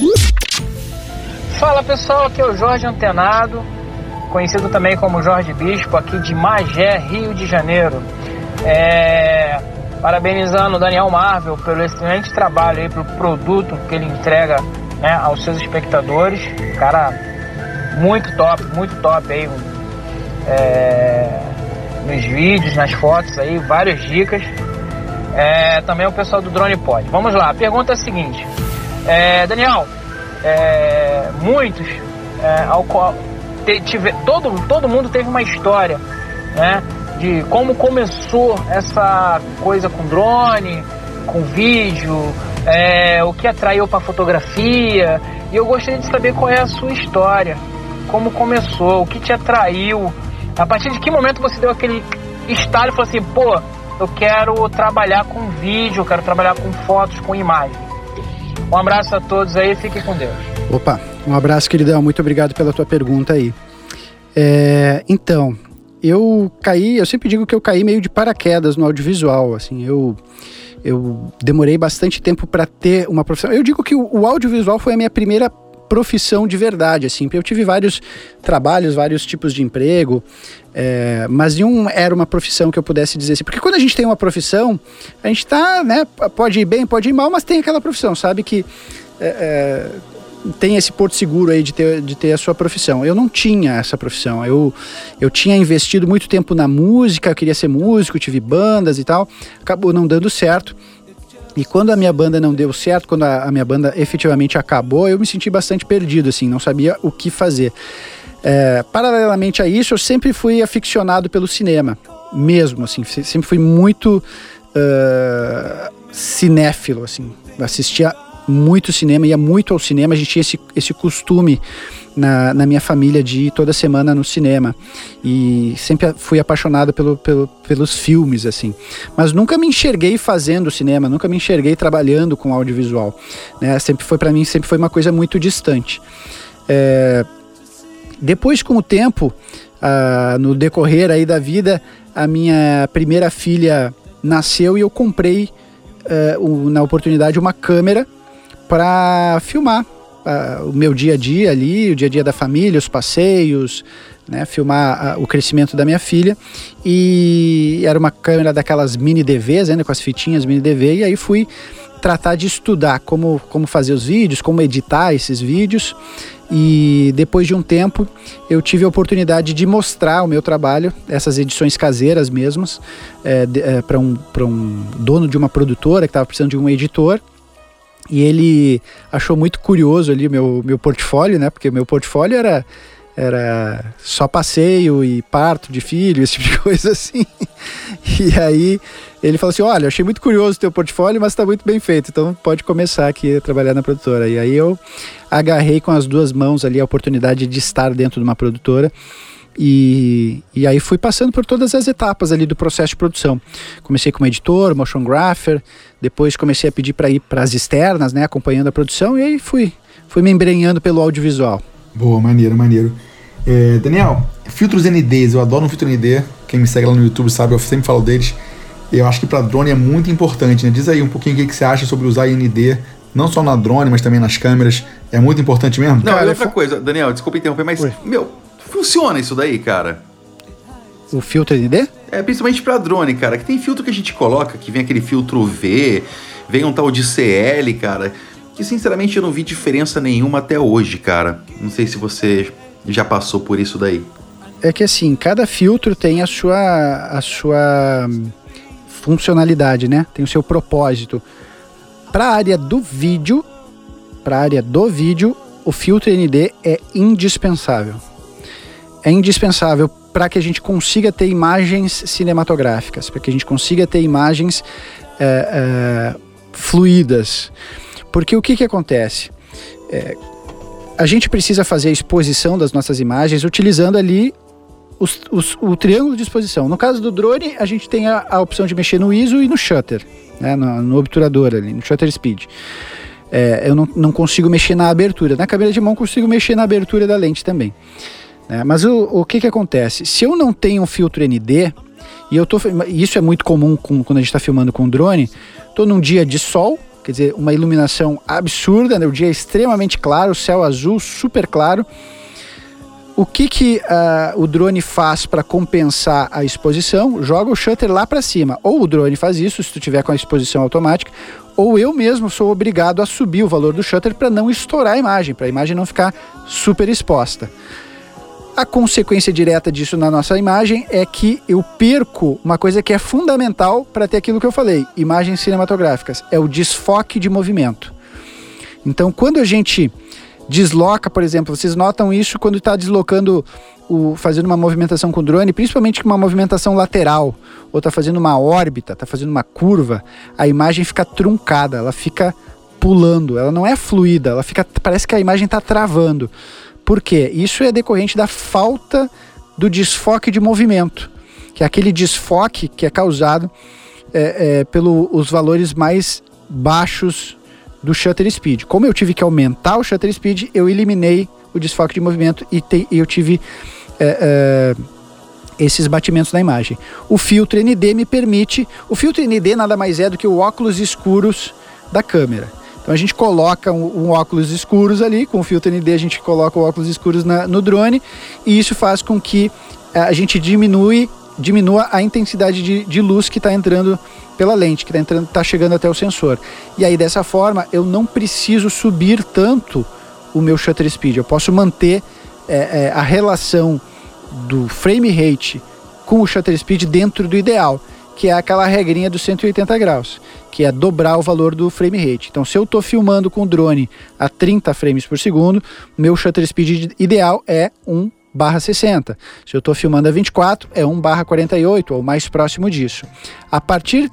Fala pessoal, aqui é o Jorge Antenado conhecido também como Jorge Bispo, aqui de Magé, Rio de Janeiro. É, parabenizando o Daniel Marvel pelo excelente trabalho aí, pelo produto que ele entrega né, aos seus espectadores. Cara, muito top, muito top aí. É, nos vídeos, nas fotos aí, várias dicas. É, também o pessoal do Drone Pod. Vamos lá, a pergunta é a seguinte. É, Daniel, é, muitos é, ao, te, tive, todo, todo mundo teve uma história, né? De como começou essa coisa com drone, com vídeo, é, o que atraiu para fotografia. E eu gostaria de saber qual é a sua história, como começou, o que te atraiu, a partir de que momento você deu aquele estalho e falou assim, pô, eu quero trabalhar com vídeo, eu quero trabalhar com fotos, com imagem. Um abraço a todos aí, fique com Deus. Opa, um abraço, queridão. Muito obrigado pela tua pergunta aí. É, então, eu caí, eu sempre digo que eu caí meio de paraquedas no audiovisual, assim, eu eu demorei bastante tempo para ter uma profissão. Eu digo que o, o, audiovisual foi a minha primeira profissão de verdade, assim. Eu tive vários trabalhos, vários tipos de emprego, é, mas nenhum era uma profissão que eu pudesse dizer assim. Porque quando a gente tem uma profissão, a gente tá, né, pode ir bem, pode ir mal, mas tem aquela profissão, sabe que é, é, tem esse porto seguro aí de ter, de ter a sua profissão. Eu não tinha essa profissão. Eu, eu tinha investido muito tempo na música, eu queria ser músico, tive bandas e tal. Acabou não dando certo. E quando a minha banda não deu certo, quando a, a minha banda efetivamente acabou, eu me senti bastante perdido, assim, não sabia o que fazer. É, paralelamente a isso, eu sempre fui aficionado pelo cinema, mesmo, assim, sempre fui muito uh, cinéfilo, assim, assistia muito cinema, ia muito ao cinema, a gente tinha esse, esse costume na, na minha família de ir toda semana no cinema. E sempre fui apaixonado pelo, pelo, pelos filmes, assim. Mas nunca me enxerguei fazendo cinema, nunca me enxerguei trabalhando com audiovisual. Né? Sempre foi, para mim, sempre foi uma coisa muito distante. É... Depois, com o tempo, ah, no decorrer aí da vida, a minha primeira filha nasceu e eu comprei, uh, na oportunidade, uma câmera para filmar uh, o meu dia a dia ali, o dia a dia da família, os passeios, né, filmar uh, o crescimento da minha filha. E era uma câmera daquelas mini DVs, né, com as fitinhas mini DV, e aí fui tratar de estudar como, como fazer os vídeos, como editar esses vídeos. E depois de um tempo, eu tive a oportunidade de mostrar o meu trabalho, essas edições caseiras mesmas, é, é, para um, um dono de uma produtora que estava precisando de um editor. E ele achou muito curioso ali meu, meu portfólio, né? Porque meu portfólio era era só passeio e parto de filho, esse tipo de coisa assim. E aí ele falou assim: Olha, achei muito curioso o teu portfólio, mas está muito bem feito, então pode começar aqui a trabalhar na produtora. E aí eu agarrei com as duas mãos ali a oportunidade de estar dentro de uma produtora. E, e aí fui passando por todas as etapas ali do processo de produção. Comecei como editor, motion grapher, depois comecei a pedir para ir para as externas, né, acompanhando a produção, e aí fui, fui me embrenhando pelo audiovisual. Boa, maneiro, maneiro. É, Daniel, filtros NDs, eu adoro um filtro ND. Quem me segue lá no YouTube sabe, eu sempre falo deles. Eu acho que para drone é muito importante, né? Diz aí um pouquinho o que, você acha sobre usar ND, não só na drone, mas também nas câmeras. É muito importante mesmo? Não, é outra coisa, Daniel, desculpa interromper, mas, Oi. meu, funciona isso daí, cara? O filtro ND? É, principalmente para drone, cara. Que tem filtro que a gente coloca, que vem aquele filtro V, vem um tal de CL, cara. Que sinceramente eu não vi diferença nenhuma até hoje, cara. Não sei se você já passou por isso daí. É que assim, cada filtro tem a sua, a sua funcionalidade, né? Tem o seu propósito. Para a área do vídeo, para a área do vídeo, o filtro ND é indispensável. É indispensável para que a gente consiga ter imagens cinematográficas, para que a gente consiga ter imagens é, é, fluídas. Porque o que, que acontece? É, a gente precisa fazer a exposição das nossas imagens utilizando ali os, os, o triângulo de exposição. No caso do drone, a gente tem a, a opção de mexer no ISO e no shutter, né, no, no obturador ali, no shutter speed. É, eu não, não consigo mexer na abertura. Na câmera de mão, consigo mexer na abertura da lente também. Né? Mas o, o que, que acontece? Se eu não tenho um filtro ND, e eu tô, isso é muito comum com, quando a gente está filmando com drone, estou num dia de sol, quer dizer, uma iluminação absurda, né? o dia é extremamente claro, céu azul, super claro. O que, que uh, o drone faz para compensar a exposição? Joga o shutter lá para cima. Ou o drone faz isso, se tu tiver com a exposição automática, ou eu mesmo sou obrigado a subir o valor do shutter para não estourar a imagem, para a imagem não ficar super exposta. A consequência direta disso na nossa imagem é que eu perco uma coisa que é fundamental para ter aquilo que eu falei, imagens cinematográficas, é o desfoque de movimento. Então, quando a gente desloca, por exemplo, vocês notam isso quando está deslocando, o, fazendo uma movimentação com o drone, principalmente com uma movimentação lateral, ou está fazendo uma órbita, está fazendo uma curva, a imagem fica truncada, ela fica pulando, ela não é fluida, ela fica, parece que a imagem está travando. Por quê? Isso é decorrente da falta do desfoque de movimento, que é aquele desfoque que é causado é, é, pelos valores mais baixos do shutter speed. Como eu tive que aumentar o shutter speed, eu eliminei o desfoque de movimento e, te, eu tive é, é, esses batimentos na imagem. O filtro ND me permite. O filtro ND nada mais é do que o óculos escuros da câmera. Então a gente coloca um, um, óculos escuros ali, com o filtro ND a gente coloca o óculos escuros na, no drone e isso faz com que eh, a gente diminui, diminua a intensidade de, de luz que está entrando pela lente, que está entrando, está chegando até o sensor. E aí dessa forma eu não preciso subir tanto o meu shutter speed. Eu posso manter é, é, a relação do frame rate com o shutter speed dentro do ideal que é aquela regrinha dos 180 graus, que é dobrar o valor do frame rate. Então, se eu estou filmando com o drone a 30 frames por segundo, meu shutter speed ideal é 1 barra 60. Se eu estou filmando a 24, é 1 barra 48, ou mais próximo disso. A partir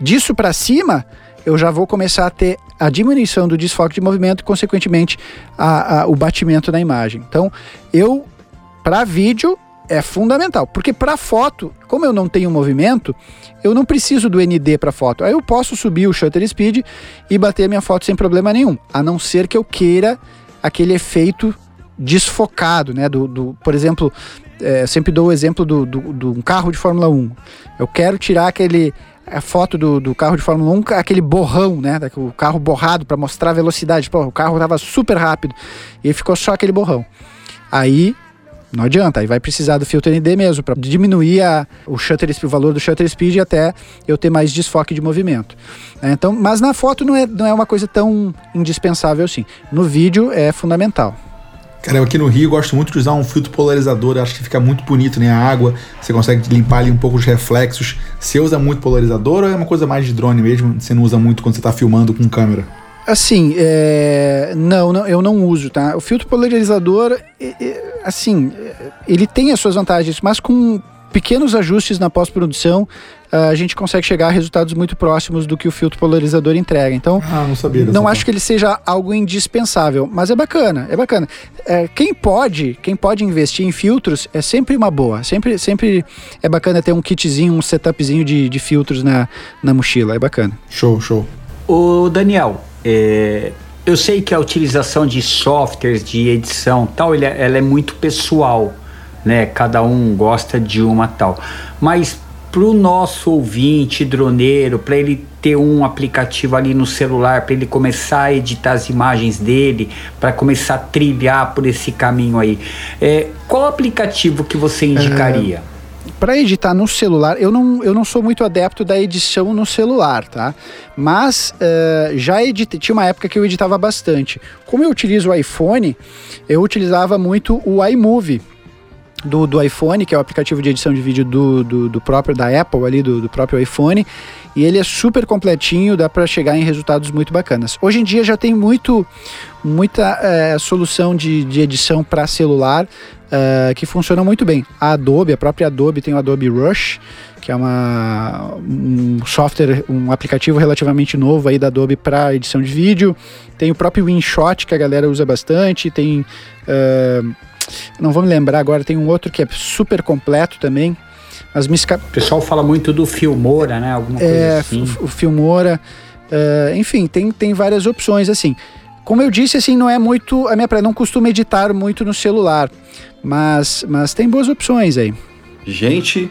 disso para cima, eu já vou começar a ter a diminuição do desfoque de movimento e, consequentemente, a, a, o batimento na imagem. Então, eu, para vídeo, é fundamental, porque para foto, como eu não tenho movimento, eu não preciso do ND para foto. Aí eu posso subir o shutter speed e bater a minha foto sem problema nenhum, a não ser que eu queira aquele efeito desfocado, né? Do, do por exemplo, é, sempre dou o exemplo do, do, do, um carro de Fórmula 1. Eu quero tirar aquele a foto do, do carro de Fórmula 1, aquele borrão, né? O carro borrado para mostrar a velocidade. Pô, o carro estava super rápido e ficou só aquele borrão. Aí não adianta, aí vai precisar do filtro ND mesmo para diminuir a, o shutter o valor do shutter speed até eu ter mais desfoque de movimento. É, então, mas na foto não é, não é uma coisa tão indispensável assim. No vídeo é fundamental. Cara, eu aqui no Rio gosto muito de usar um filtro polarizador, acho que fica muito bonito, né? A água, você consegue limpar ali um pouco os reflexos. Você usa muito polarizador ou é uma coisa mais de drone mesmo? Você não usa muito quando você está filmando com câmera? Assim, é, não, não, eu não uso, tá? O filtro polarizador, é, é, assim, ele tem as suas vantagens, mas com pequenos ajustes na pós-produção, a gente consegue chegar a resultados muito próximos do que o filtro polarizador entrega. Então, ah, não, sabia não acho que ele seja algo indispensável, mas é bacana, é bacana. É, quem pode, quem pode investir em filtros é sempre uma boa. Sempre, sempre é bacana ter um kitzinho, um setupzinho de, de filtros na, na mochila. É bacana. Show, show. O Daniel, é, eu sei que a utilização de softwares de edição tal, ele, é, ela é muito pessoal, né? Cada um gosta de uma tal. Mas para o nosso ouvinte droneiro, para ele ter um aplicativo ali no celular, para ele começar a editar as imagens dele, para começar a trilhar por esse caminho aí, é, qual aplicativo que você indicaria? É para editar no celular, eu não, eu não sou muito adepto da edição no celular, tá? Mas uh, já editei, tinha uma época que eu editava bastante. Como eu utilizo o iPhone, eu utilizava muito o iMovie do, do iPhone, que é o aplicativo de edição de vídeo do, do, do próprio da Apple ali, do, do próprio iPhone, e ele é super completinho, dá para chegar em resultados muito bacanas. Hoje em dia já tem muito, muita é, solução de, de edição para celular é, que funciona muito bem. A Adobe, a própria Adobe tem o Adobe Rush, que é uma, um software, um aplicativo relativamente novo aí da Adobe para edição de vídeo. Tem o próprio InShot que a galera usa bastante, tem uh, não vou me lembrar agora, tem um outro que é super completo também. As misca... O pessoal fala muito do Filmora, né? Alguma coisa é, assim. O Filmora. Uh, enfim, tem, tem várias opções, assim. Como eu disse, assim, não é muito. A minha praia não costuma editar muito no celular. Mas, mas tem boas opções aí. Gente,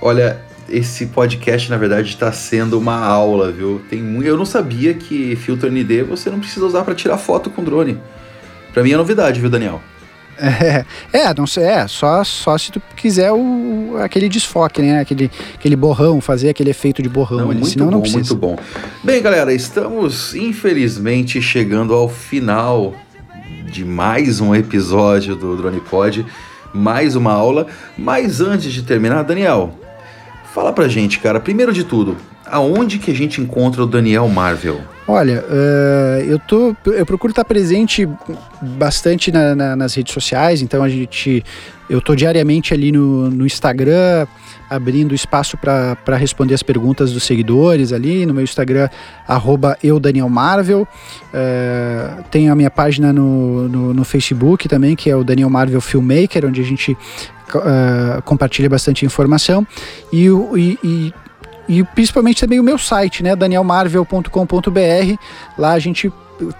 olha, esse podcast, na verdade, está sendo uma aula, viu? Tem Eu não sabia que filtro ND você não precisa usar para tirar foto com drone. Para mim é novidade, viu, Daniel? É, é, não sei, é, só, só se tu quiser o, aquele desfoque, né? Aquele, aquele borrão, fazer aquele efeito de borrão. Não, ali, muito senão bom, não precisa. muito bom. Bem, galera, estamos infelizmente chegando ao final de mais um episódio do Drone Pod, mais uma aula. Mas antes de terminar, Daniel, fala pra gente, cara, primeiro de tudo, aonde que a gente encontra o Daniel Marvel? Olha, uh, eu tô, eu procuro estar presente bastante na, na, nas redes sociais, então a gente, eu tô diariamente ali no, no Instagram, abrindo espaço para responder as perguntas dos seguidores ali no meu Instagram, eudanielmarvel. Uh, tenho a minha página no, no, no, Facebook também, que é o Daniel Marvel Filmmaker, onde a gente uh, compartilha bastante informação. E, e, e e principalmente também o meu site, né, danielmarvel.com.br. Lá a gente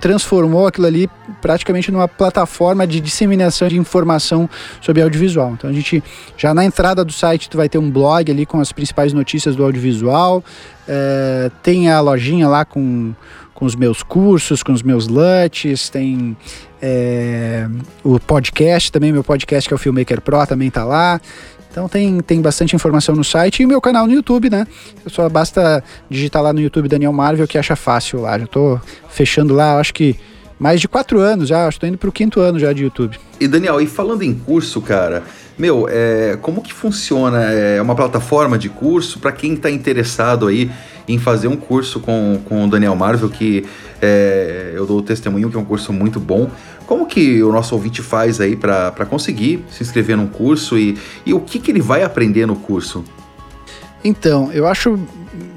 transformou aquilo ali praticamente numa plataforma de disseminação de informação sobre audiovisual. Então a gente já na entrada do site tu vai ter um blog ali com as principais notícias do audiovisual, é, tem a lojinha lá com, com os meus cursos, com os meus LUTs, tem é, o podcast também, meu podcast que é o Filmmaker Pro também tá lá. Então tem, tem bastante informação no site e o meu canal no YouTube, né? Só basta digitar lá no YouTube Daniel Marvel que acha fácil lá. Já tô fechando lá, acho que mais de quatro anos já, tô indo pro quinto ano já de YouTube. E Daniel, e falando em curso, cara, meu, é, como que funciona? É uma plataforma de curso para quem está interessado aí em fazer um curso com, com o Daniel Marvel, que é, eu dou o testemunho que é um curso muito bom. Como que o nosso ouvinte faz aí para conseguir se inscrever num curso e, e o que, que ele vai aprender no curso? Então, eu acho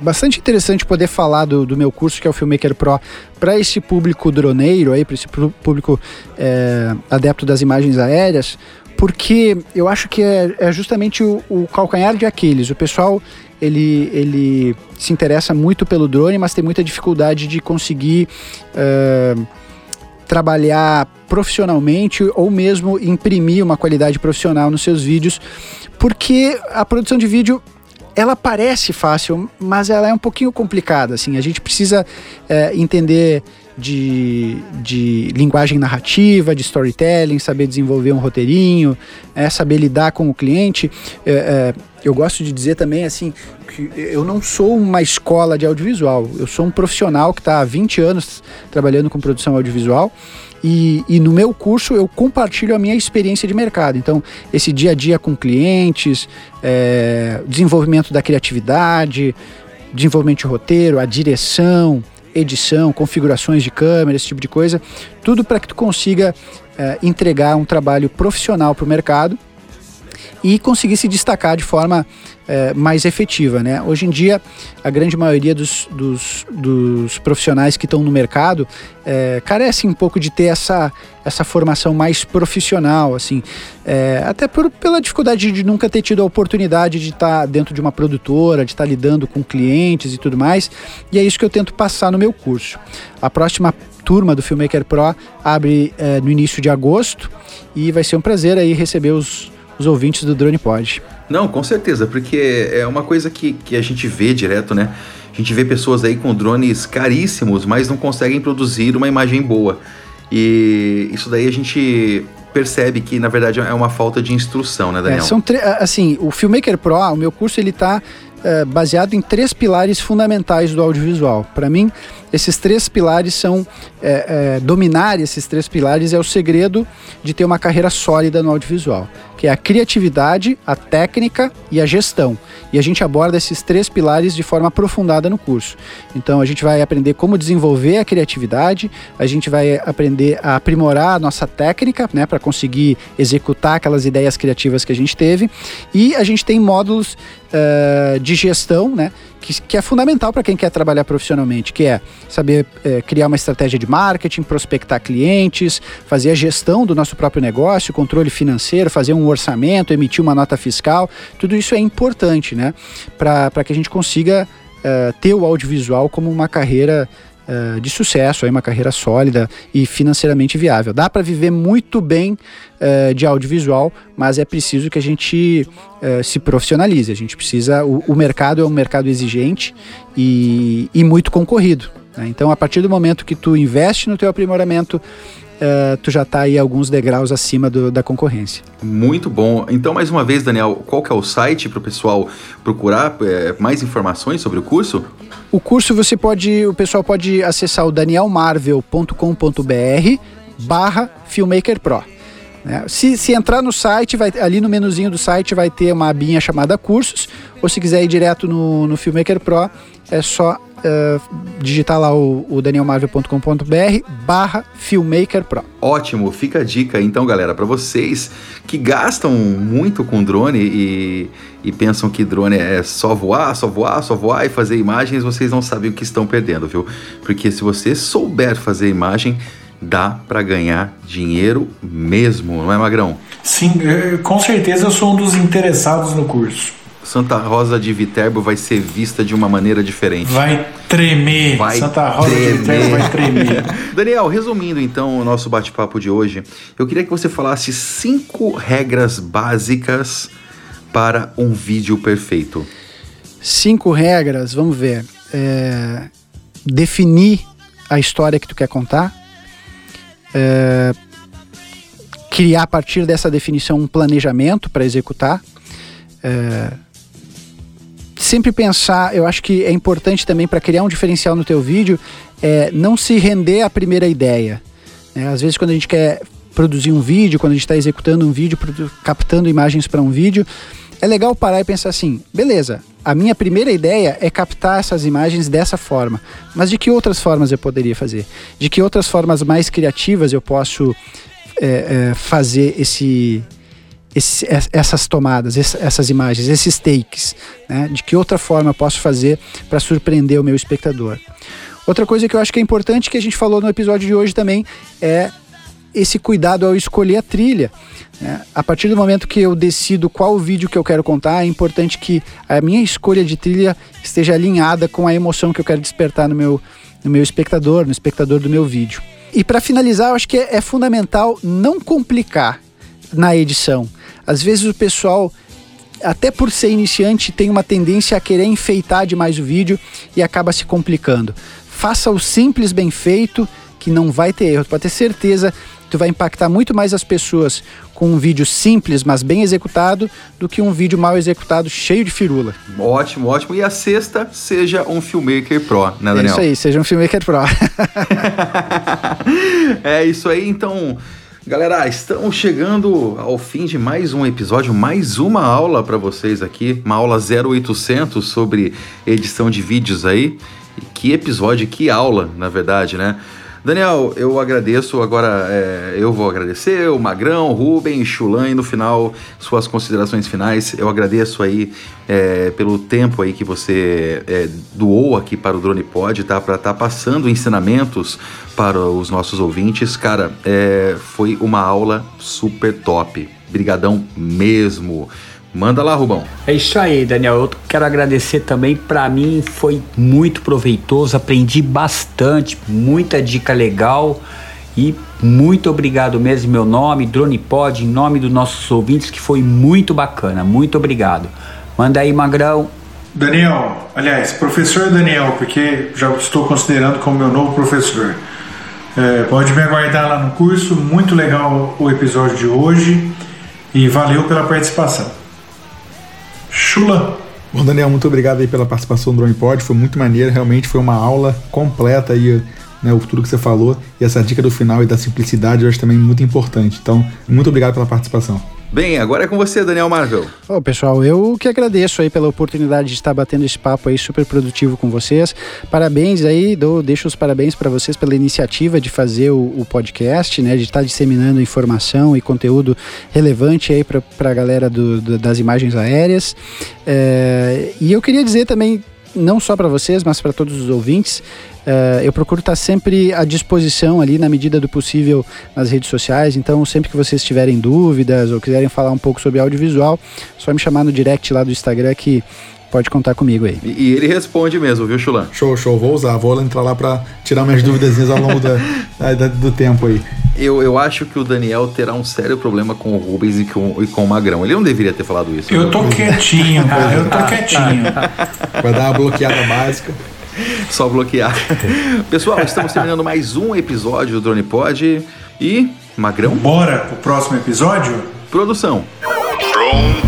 bastante interessante poder falar do, do meu curso, que é o Filmmaker Pro, para esse público droneiro, para esse público é, adepto das imagens aéreas, porque eu acho que é, é justamente o, o, calcanhar de Aquiles. O pessoal ele, ele se interessa muito pelo drone, mas tem muita dificuldade de conseguir uh, trabalhar profissionalmente ou mesmo imprimir uma qualidade profissional nos seus vídeos, porque a produção de vídeo ela parece fácil, mas ela é um pouquinho complicada. Assim, a gente precisa é, entender de, de linguagem narrativa, de storytelling, saber desenvolver um roteirinho, é, saber lidar com o cliente. É, é, eu gosto de dizer também assim que eu não sou uma escola de audiovisual, eu sou um profissional que está há 20 anos trabalhando com produção audiovisual. E, e, no meu curso eu compartilho a minha experiência de mercado. Então, esse dia a dia com clientes, é, desenvolvimento da criatividade, desenvolvimento de roteiro, a direção, edição, configurações de câmera, esse tipo de coisa, tudo para que tu consiga é, entregar um trabalho profissional para o mercado e conseguir se destacar de forma é, mais efetiva. Né? Hoje em dia, a grande maioria dos, dos, dos profissionais que estão no mercado é, carecem um pouco de ter essa, essa formação mais profissional, assim, é, até por, pela dificuldade de nunca ter tido a oportunidade de estar tá dentro de uma produtora, de estar tá lidando com clientes e tudo mais, e é isso que eu tento passar no meu curso. A próxima turma do Filmmaker Pro abre no início de agosto e vai ser um prazer aí receber os, os ouvintes do Drone Pod. Não, com certeza, porque é uma coisa que, que a gente vê direto, né? A gente vê pessoas aí com drones caríssimos, mas não conseguem produzir uma imagem boa. E isso daí a gente percebe que na verdade é uma falta de instrução, né, Daniel? É, são assim, o Filmmaker Pro, o meu curso ele tá é, baseado em três pilares fundamentais do audiovisual. Para mim, esses três pilares são é, é, dominar esses três pilares é o segredo de ter uma carreira sólida no audiovisual, que é a criatividade, a técnica e a gestão. E a gente aborda esses três pilares de forma aprofundada no curso. Então a gente vai aprender como desenvolver a criatividade, a gente vai aprender a aprimorar a nossa técnica, né, para conseguir executar aquelas ideias criativas que a gente teve, e a gente tem módulos uh, de gestão, né, que, que é fundamental para quem quer trabalhar profissionalmente, que é saber é, criar uma estratégia de marketing, prospectar clientes, fazer a gestão do nosso próprio negócio, controle financeiro, fazer um orçamento, emitir uma nota fiscal. Tudo isso é importante, né? Para que a gente consiga uh, ter o audiovisual como uma carreira Uh, de sucesso, aí uma carreira sólida e financeiramente viável. Dá para viver muito bem uh, de audiovisual, mas é preciso que a gente uh, se profissionalize. A gente precisa. O, o mercado é um mercado exigente e, e muito concorrido. Né? Então, a partir do momento que tu investe no teu aprimoramento, Uh, tu já está aí alguns degraus acima do, da concorrência. Muito bom. Então, mais uma vez, Daniel, qual que é o site para o pessoal procurar é, mais informações sobre o curso? O curso você pode, o pessoal pode acessar o danielmarvel.com.br barra Filmmaker Pro. Né? Se, se entrar no site, vai, ali no menuzinho do site vai ter uma abinha chamada cursos, ou se quiser ir direto no, no Filmmaker Pro, é só uh, digitar lá o, o danielmarvel.com.br barra Filmmaker Pro. Ótimo, fica a dica então, galera, para vocês que gastam muito com drone e, e pensam que drone é só voar, só voar, só voar e fazer imagens, vocês não sabem o que estão perdendo, viu? Porque se você souber fazer imagem, dá para ganhar dinheiro mesmo, não é, Magrão? Sim, com certeza eu sou um dos interessados no curso. Santa Rosa de Viterbo vai ser vista de uma maneira diferente. Vai tremer. Vai Santa Rosa tremer. de Viterbo vai tremer. Daniel, resumindo então o nosso bate-papo de hoje, eu queria que você falasse cinco regras básicas para um vídeo perfeito. Cinco regras, vamos ver. É, definir a história que tu quer contar. É, criar a partir dessa definição um planejamento para executar. É, sempre pensar, eu acho que é importante também para criar um diferencial no teu vídeo, é não se render à primeira ideia. Né? Às vezes quando a gente quer produzir um vídeo, quando a gente está executando um vídeo, captando imagens para um vídeo, é legal parar e pensar assim, beleza, a minha primeira ideia é captar essas imagens dessa forma, mas de que outras formas eu poderia fazer? De que outras formas mais criativas eu posso é, é, fazer esse esse, essas tomadas, essas imagens, esses takes, né? De que outra forma eu posso fazer para surpreender o meu espectador. Outra coisa que eu acho que é importante que a gente falou no episódio de hoje também é esse cuidado ao escolher a trilha. Né? A partir do momento que eu decido qual vídeo que eu quero contar, é importante que a minha escolha de trilha esteja alinhada com a emoção que eu quero despertar no meu, no meu espectador, no espectador do meu vídeo. E para finalizar, eu acho que é, é fundamental não complicar na edição. Às vezes o pessoal, até por ser iniciante, tem uma tendência a querer enfeitar demais o vídeo e acaba se complicando. Faça o simples bem feito, que não vai ter erro. Tu pode ter certeza que tu vai impactar muito mais as pessoas com um vídeo simples, mas bem executado, do que um vídeo mal executado, cheio de firula. Ótimo, ótimo. E a sexta, seja um filmmaker pro, né, Daniel? É isso aí, seja um filmmaker pro. é isso aí, então. Galera, estamos chegando ao fim de mais um episódio, mais uma aula para vocês aqui, uma aula 0800 sobre edição de vídeos aí. Que episódio, que aula, na verdade, né? Daniel, eu agradeço. Agora é, eu vou agradecer o Magrão, Rubem, Chulan e no final suas considerações finais. Eu agradeço aí é, pelo tempo aí que você é, doou aqui para o Drone Pod, tá? Para estar tá passando ensinamentos para os nossos ouvintes. Cara, é, foi uma aula super top. Brigadão mesmo. Manda lá, Rubão. É isso aí, Daniel. Eu quero agradecer também. Para mim foi muito proveitoso, aprendi bastante, muita dica legal. E muito obrigado mesmo, meu nome, Drone Pod, em nome dos nossos ouvintes, que foi muito bacana. Muito obrigado. Manda aí, Magrão. Daniel, aliás, professor Daniel, porque já estou considerando como meu novo professor. É, pode me aguardar lá no curso. Muito legal o episódio de hoje e valeu pela participação. Chula. Bom, Daniel, muito obrigado aí pela participação do Drone Pod. Foi muito maneiro, realmente foi uma aula completa aí, né? O tudo que você falou. E essa dica do final e da simplicidade eu acho também muito importante. Então, muito obrigado pela participação. Bem, agora é com você, Daniel Marvel. Ô, pessoal, eu que agradeço aí pela oportunidade de estar batendo esse papo aí super produtivo com vocês. Parabéns aí, dou, deixo os parabéns para vocês pela iniciativa de fazer o, o, podcast, né, de estar disseminando informação e conteúdo relevante aí para a galera do, do, das imagens aéreas. É, e eu queria dizer também não só para vocês, mas para todos os ouvintes. Uh, eu procuro estar sempre à disposição ali, na medida do possível, nas redes sociais. Então, sempre que vocês tiverem dúvidas ou quiserem falar um pouco sobre audiovisual, só me chamar no direct lá do Instagram que pode contar comigo aí. E, e ele responde mesmo, viu, Chulan? Show, show. Vou usar. Vou entrar lá para tirar minhas dúvidas ao longo da, da, do tempo aí. Eu, eu acho que o Daniel terá um sério problema com o Rubens e com, e com o Magrão. Ele não deveria ter falado isso. Eu né? tô quietinho, cara. Eu tô quietinho. Vai dar uma bloqueada básica. Só bloquear. Pessoal, estamos terminando mais um episódio do Drone Pod. E, Magrão? Bora pro próximo episódio? Produção. Drone.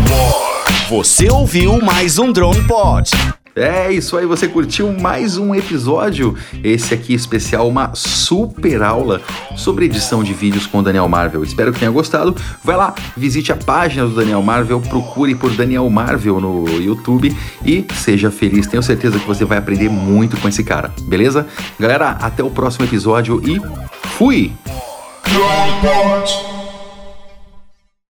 Você ouviu mais um Drone Pod. É isso aí, você curtiu mais um episódio? Esse aqui especial, uma super aula sobre edição de vídeos com o Daniel Marvel. Espero que tenha gostado. Vai lá, visite a página do Daniel Marvel, procure por Daniel Marvel no YouTube e seja feliz. Tenho certeza que você vai aprender muito com esse cara, beleza? Galera, até o próximo episódio e fui!